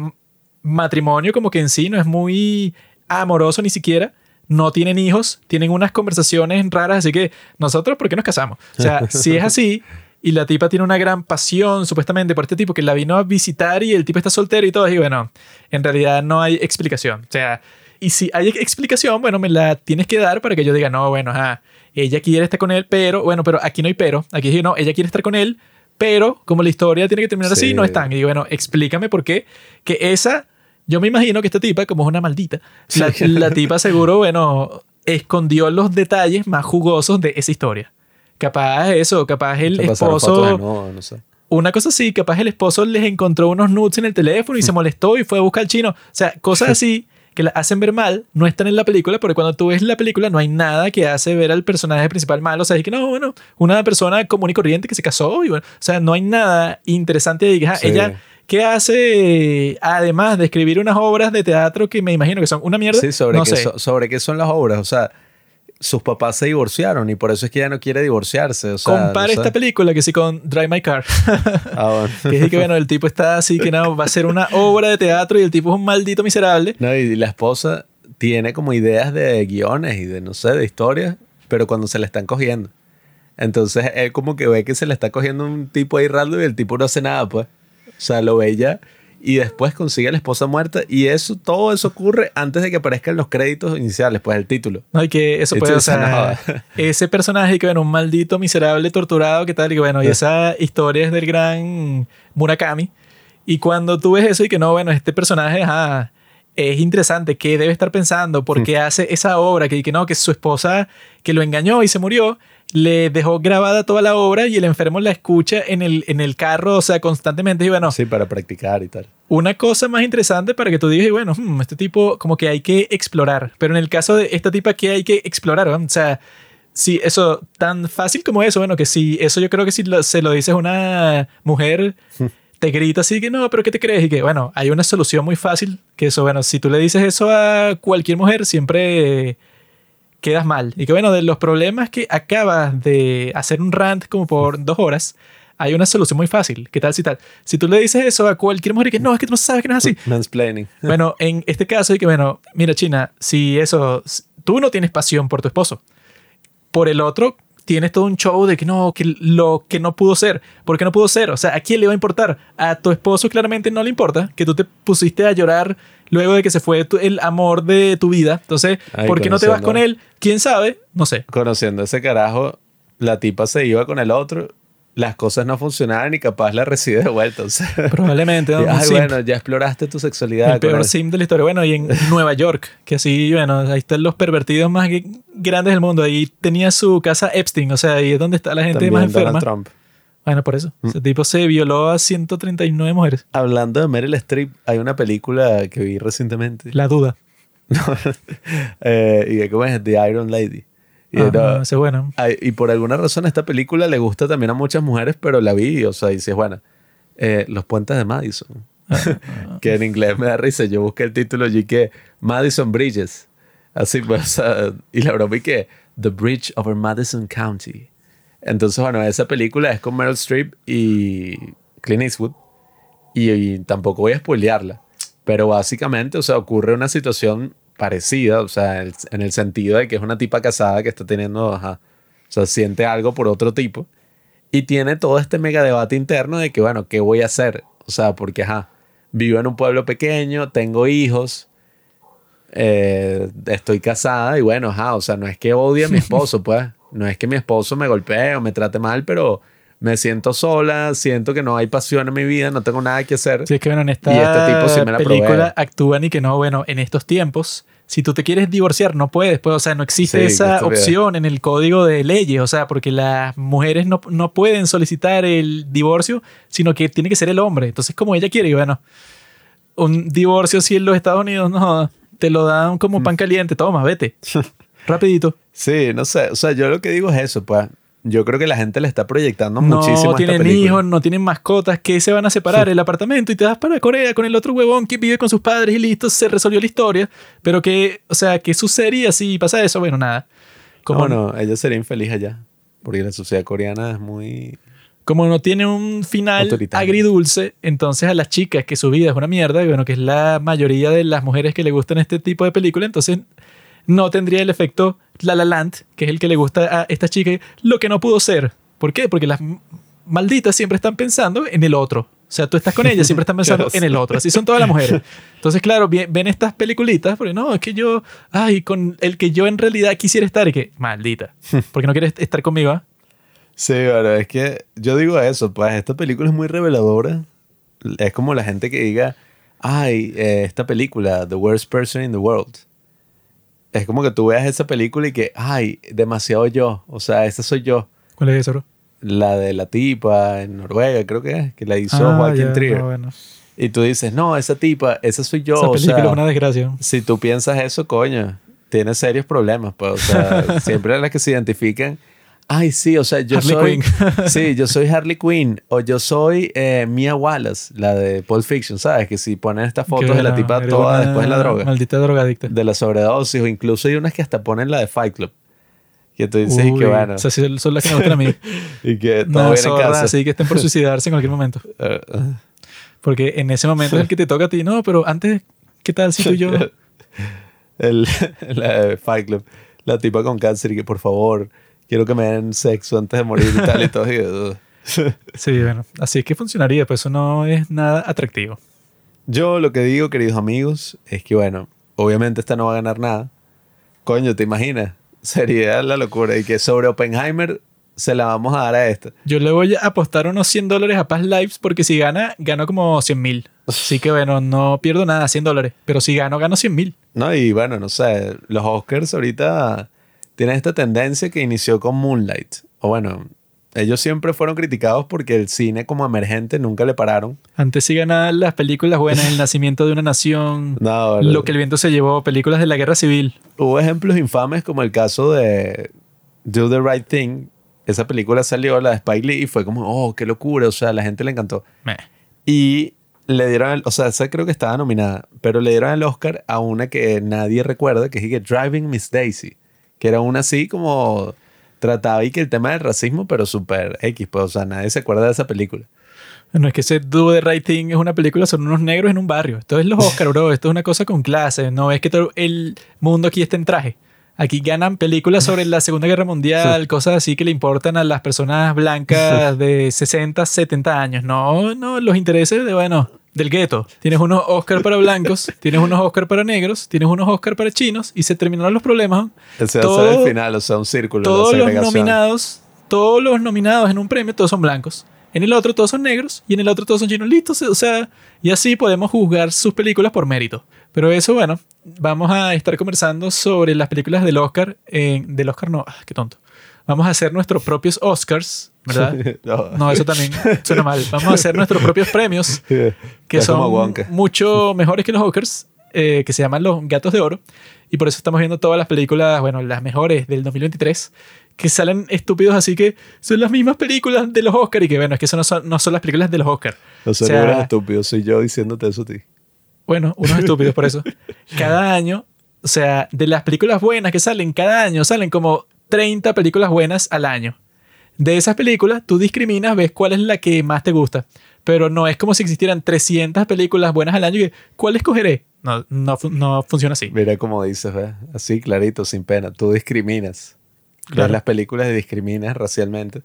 matrimonio como que en sí no es muy amoroso ni siquiera, no tienen hijos, tienen unas conversaciones raras, así que nosotros, ¿por qué nos casamos? O sea, si es así y la tipa tiene una gran pasión supuestamente por este tipo que la vino a visitar y el tipo está soltero y todo, y bueno, en realidad no hay explicación. O sea, y si hay explicación, bueno, me la tienes que dar para que yo diga, no, bueno, ajá, ella quiere estar con él, pero, bueno, pero aquí no hay pero, aquí dije, no, ella quiere estar con él, pero como la historia tiene que terminar así, Sí. no están. Y digo, bueno, explícame por qué, que esa, yo me imagino que esta tipa, como es una maldita, la, la tipa seguro, bueno, escondió los detalles más jugosos de esa historia. Capaz eso, capaz el esposo de nuevo, no sé. una cosa así, capaz el esposo les encontró unos nudes en el teléfono y se molestó y fue a buscar al chino. O sea, cosas así que la hacen ver mal, no están en la película, porque cuando tú ves la película no hay nada que hace ver al personaje principal mal. O sea, es que no, bueno, una persona común y corriente que se casó y bueno, o sea, no hay nada interesante ahí. que, ajá, Sí. Ella, ¿qué hace además de escribir unas obras de teatro que me imagino que son una mierda? Sí, sobre, no qué sé. so- sobre qué son las obras. O sea, sus papás se divorciaron y por eso es que ella no quiere divorciarse. O sea, Compara no esta película que sí con Drive My Car. Ah, bueno. que es que bueno, el tipo está así que no, va a ser una obra de teatro y el tipo es un maldito miserable. No, y la esposa tiene como ideas de guiones y de, no sé, de historias, pero cuando se le están cogiendo. Entonces él como que ve que se le está cogiendo un tipo ahí raro y el tipo no hace nada, pues. Sea, lo ve ya y después consigue a la esposa muerta y eso, todo eso ocurre antes de que aparezcan los créditos iniciales, pues el título. No, y que eso Y puede, o sea, ese personaje que, bueno, un maldito miserable torturado, que tal, y que, bueno, y esa historia es del gran Murakami. Y cuando tú ves eso y que no, bueno, este personaje ajá, es interesante, ¿qué debe estar pensando? ¿Por qué hace esa obra? Que, que no, que su esposa que lo engañó y se murió, le dejó grabada toda la obra y el enfermo la escucha en el, en el carro, o sea, constantemente. Y bueno, Sí, para practicar y tal. una cosa más interesante para que tú digas, bueno, hmm, este tipo como que hay que explorar. Pero en el caso de esta tipa, ¿qué hay que explorar? O sea, si eso, tan fácil como eso, bueno, que si eso yo creo que si lo- se lo dices a una mujer, te grita así que no, pero ¿qué te crees? Y que, bueno, hay una solución muy fácil, que eso, bueno, si tú le dices eso a cualquier mujer, siempre eh, quedas mal. Y que, bueno, de los problemas que acabas de hacer un rant como por dos horas, hay una solución muy fácil. ¿Qué tal si tal? Si tú le dices eso a cualquier mujer y que no, es que tú no sabes que no es así. Mansplaining. Bueno, en este caso, y que bueno, mira, China, si eso, tú no tienes pasión por tu esposo, por el otro tienes todo un show de que no, que lo que no pudo ser, ¿por qué no pudo ser? O sea, ¿a quién le va a importar? A tu esposo claramente no le importa que tú te pusiste a llorar luego de que se fue tu- el amor de tu vida. Entonces, Ay, ¿por qué no te vas con él? ¿Quién sabe? No sé. Conociendo ese carajo, la tipa se iba con el otro, las cosas no funcionaban y capaz la recibe de vuelta. O sea, Probablemente. ¿no? ay, bueno, ya exploraste tu sexualidad. El peor sim de la historia. Bueno, y en Nueva York, que así, bueno, ahí están los pervertidos más gr- grandes del mundo. Ahí tenía su casa Epstein, o sea, ahí es donde está la gente También más Donald enferma. Trump. Bueno, por eso. Ese tipo se violó a 139 mujeres. Hablando de Meryl Streep, hay una película que vi recientemente. La duda. Eh, y que como es The Iron Lady. Y, Ah, era- ay, por alguna razón esta película le gusta también a muchas mujeres, pero la vi, o sea, y si es buena. Eh, Los puentes de Madison. que en inglés me da risa. Yo busqué el título y que Madison Bridges. Así pues, y la broma y que The Bridge over Madison County. Entonces, bueno, esa película es con Meryl Streep y Clint Eastwood. Y, y tampoco voy a spoilearla. Pero básicamente, o sea, ocurre una situación parecida, o sea, en el sentido de que es una tipa casada que está teniendo, ajá, o sea, siente algo por otro tipo. Y tiene todo este mega debate interno de que, bueno, ¿qué voy a hacer? O sea, porque, ajá, vivo en un pueblo pequeño, tengo hijos, eh, estoy casada y bueno, ajá, o sea, no es que odie a mi esposo, pues, no es que mi esposo me golpee o me trate mal, pero me siento sola, siento que no hay pasión en mi vida, no tengo nada que hacer. Sí, es que bueno, en esta Y este tipo sí me la película provee. actúan y que no, bueno, en estos tiempos, si tú te quieres divorciar, no puedes, pues, o sea, no existe Sí, esa opción en el código de leyes, o sea, porque las mujeres no, no pueden solicitar el divorcio, sino que tiene que ser el hombre. Entonces, como ella quiere, y bueno, un divorcio si en los Estados Unidos no, te lo dan como Mm. pan caliente, toma, vete. Rapidito. Sí, no sé, o sea, yo lo que digo es eso, pues, yo creo que la gente le está proyectando muchísimo a No tienen hijos, no tienen mascotas, que se van a separar el apartamento y te vas para Corea con el otro huevón que vive con sus padres y listo, se resolvió la historia. Pero que, o sea, ¿qué sucedería si pasa eso? Bueno, nada. Como No, no, ella sería infeliz allá, porque la sociedad coreana es muy... como no tiene un final Autoritario. agridulce, entonces a las chicas que su vida es una mierda, y bueno, que es la mayoría de las mujeres que le gustan este tipo de película, entonces no tendría el efecto La La Land, que es el que le gusta a esta chica, lo que no pudo ser. ¿Por qué? Porque las malditas siempre están pensando en el otro. O sea, tú estás con ellas, siempre están pensando en el otro. Así son todas las mujeres. Entonces, claro, ven estas peliculitas, porque no, es que yo, ay, con el que yo en realidad quisiera estar, y que, maldita, porque no quieres estar conmigo, ¿ah? Sí, pero es que yo digo eso, pues esta película es muy reveladora. Es como la gente que diga, ay, eh, esta película, The Worst Person in the World. Es como que tú veas esa película y que, ay, demasiado yo. O sea, esa soy yo. ¿Cuál es eso, bro? La de la tipa en Noruega, creo que es, que la hizo Ah, Joaquin ya, Trier. no, bueno. Y tú dices, no, esa tipa, esa soy yo. Esa o película sea, es una desgracia. si tú piensas eso, coño, tienes serios problemas, pues, o sea, siempre las que se identifican, ay, sí, o sea, yo Harley soy, Quinn. sí, yo soy Harley Quinn, o yo soy eh, Mia Wallace, la de Pulp Fiction, ¿sabes? Que si ponen estas fotos de la tipa toda después de la droga, Maldita drogadicta. de la sobredosis, o incluso hay unas que hasta ponen la de Fight Club, que tú dices, y Uy, que bueno, O sea, sí, son las que me gustan a mí. y que todo no, viene en casa. así que estén por suicidarse en cualquier momento. Eh, Porque en ese momento es el que te toca a ti. No, pero antes, ¿qué tal si tú y yo? el, la de Fight Club, la tipa con cáncer y que por favor, quiero que me den sexo antes de morir y tal y todo. y. Sí, bueno. Así es que funcionaría, pues eso no es nada atractivo. Yo lo que digo, queridos amigos, es que bueno, obviamente esta no va a ganar nada. Coño, ¿te imaginas? Sería la locura. Y que sobre Oppenheimer se la vamos a dar a esta. Yo le voy a apostar unos 100 dólares a Paz Lives porque si gana, gano como 100 mil. Así que bueno, no pierdo nada, 100 dólares. Pero si gano, gano 100 mil. ¿No? Y bueno, no sé, los Oscars ahorita tienen esta tendencia que inició con Moonlight. O bueno, ellos siempre fueron criticados porque el cine como emergente nunca le pararon. Antes sí ganaban las películas buenas, El nacimiento de una nación, No, Lo que el viento se llevó, películas de la guerra civil. Hubo ejemplos infames como el caso de Do the Right Thing. Esa película salió, la de Spike Lee, y fue como, oh, qué locura. O sea, a la gente le encantó. Meh. Y le dieron, el- o sea, esa creo que estaba nominada, pero le dieron el Oscar a una que nadie recuerda, que es Driving Miss Daisy, que era una así como trataba y que el tema del racismo, pero súper X, pues, o sea, nadie se acuerda de esa película. No es que ese Do the Right Thing es una película sobre unos negros en un barrio. Esto es los Oscar, bro. Esto es una cosa con clase. No es que todo el mundo aquí esté en traje. Aquí ganan películas sobre la Segunda Guerra Mundial, cosas así que le importan a las personas blancas de 60, 70 años. No, no, los intereses de, bueno, del gueto. Tienes unos Oscar para blancos, tienes unos Oscar para negros, tienes unos Oscar para chinos y se terminaron los problemas. Ese va a ser el final, o sea, un círculo. todos los nominados, todos los nominados en un premio, todos son blancos. En el otro todos son negros y en el otro todos son chinos. Listos, o sea, y así podemos juzgar sus películas por mérito. Pero eso, bueno, vamos a estar conversando sobre las películas del Oscar. en- del Oscar no, ah, qué tonto. Vamos a hacer nuestros propios Oscars, ¿verdad? no, No, eso también suena mal. Vamos a hacer nuestros propios premios que Es son mucho mejores que los Oscars, eh, que se llaman los Gatos de Oro. Y por eso estamos viendo todas las películas, bueno, las mejores del 2023, que salen estúpidos así que son las mismas películas de los Oscars y que, bueno, es que eso no son, no son las películas de los Oscars. Los O sea, cerebros estúpidos, soy yo diciéndote eso a ti. Bueno, unos estúpidos por eso. Cada año, o sea, de las películas buenas que salen, cada año salen como 30 películas buenas al año. De esas películas, tú discriminas, ves cuál es la que más te gusta. Pero no es como si existieran 300 películas buenas al año y ¿cuál escogeré? No, no, no funciona así. Mira cómo dices, ¿ves? Así clarito, sin pena. Tú discriminas. Ves las películas y discriminas racialmente.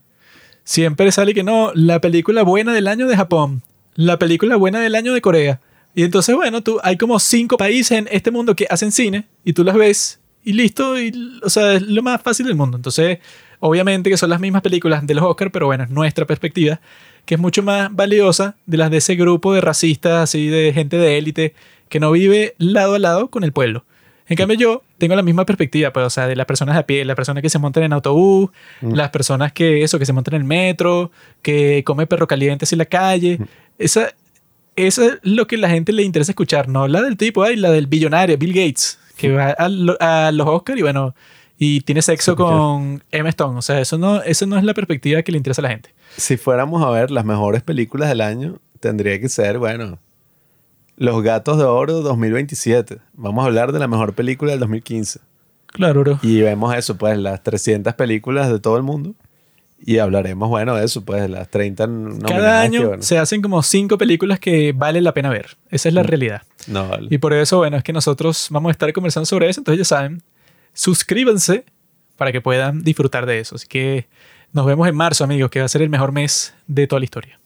Siempre sale que no, la película buena del año de Japón, la película buena del año de Corea. Y entonces, bueno, tú, hay como cinco países en este mundo que hacen cine y tú las ves y listo, y, o sea, es lo más fácil del mundo. Entonces, obviamente que son las mismas películas de los Oscars, pero bueno, es nuestra perspectiva, que es mucho más valiosa de las de ese grupo de racistas, así de gente de élite, que no vive lado a lado con el pueblo. En cambio, yo tengo la misma perspectiva, pues, o sea, de las personas a pie, las personas que se montan en autobús, las personas que, eso, que se montan en el metro, que come perro caliente en la calle. Esa, eso es lo que la gente le interesa escuchar, no la del tipo, ay, la del billonario, Bill Gates, que va a, a los Oscars y bueno, y tiene sexo con Emma Stone. O sea, eso no, eso no es la perspectiva que le interesa a la gente. Si fuéramos a ver las mejores películas del año, tendría que ser, bueno, Los Gatos de Oro 2027. Vamos a hablar de la mejor película del 2015. Claro, bro. Y vemos eso, pues, las 300 películas de todo el mundo. Y hablaremos, bueno, de eso, pues, de las 30 nominadas Cada que, año bueno, se hacen como cinco películas que vale la pena ver. Esa es la realidad. No, vale. Y por eso, bueno, es que nosotros vamos a estar conversando sobre eso. Entonces, ya saben, suscríbanse para que puedan disfrutar de eso. Así que nos vemos en marzo, amigos, que va a ser el mejor mes de toda la historia.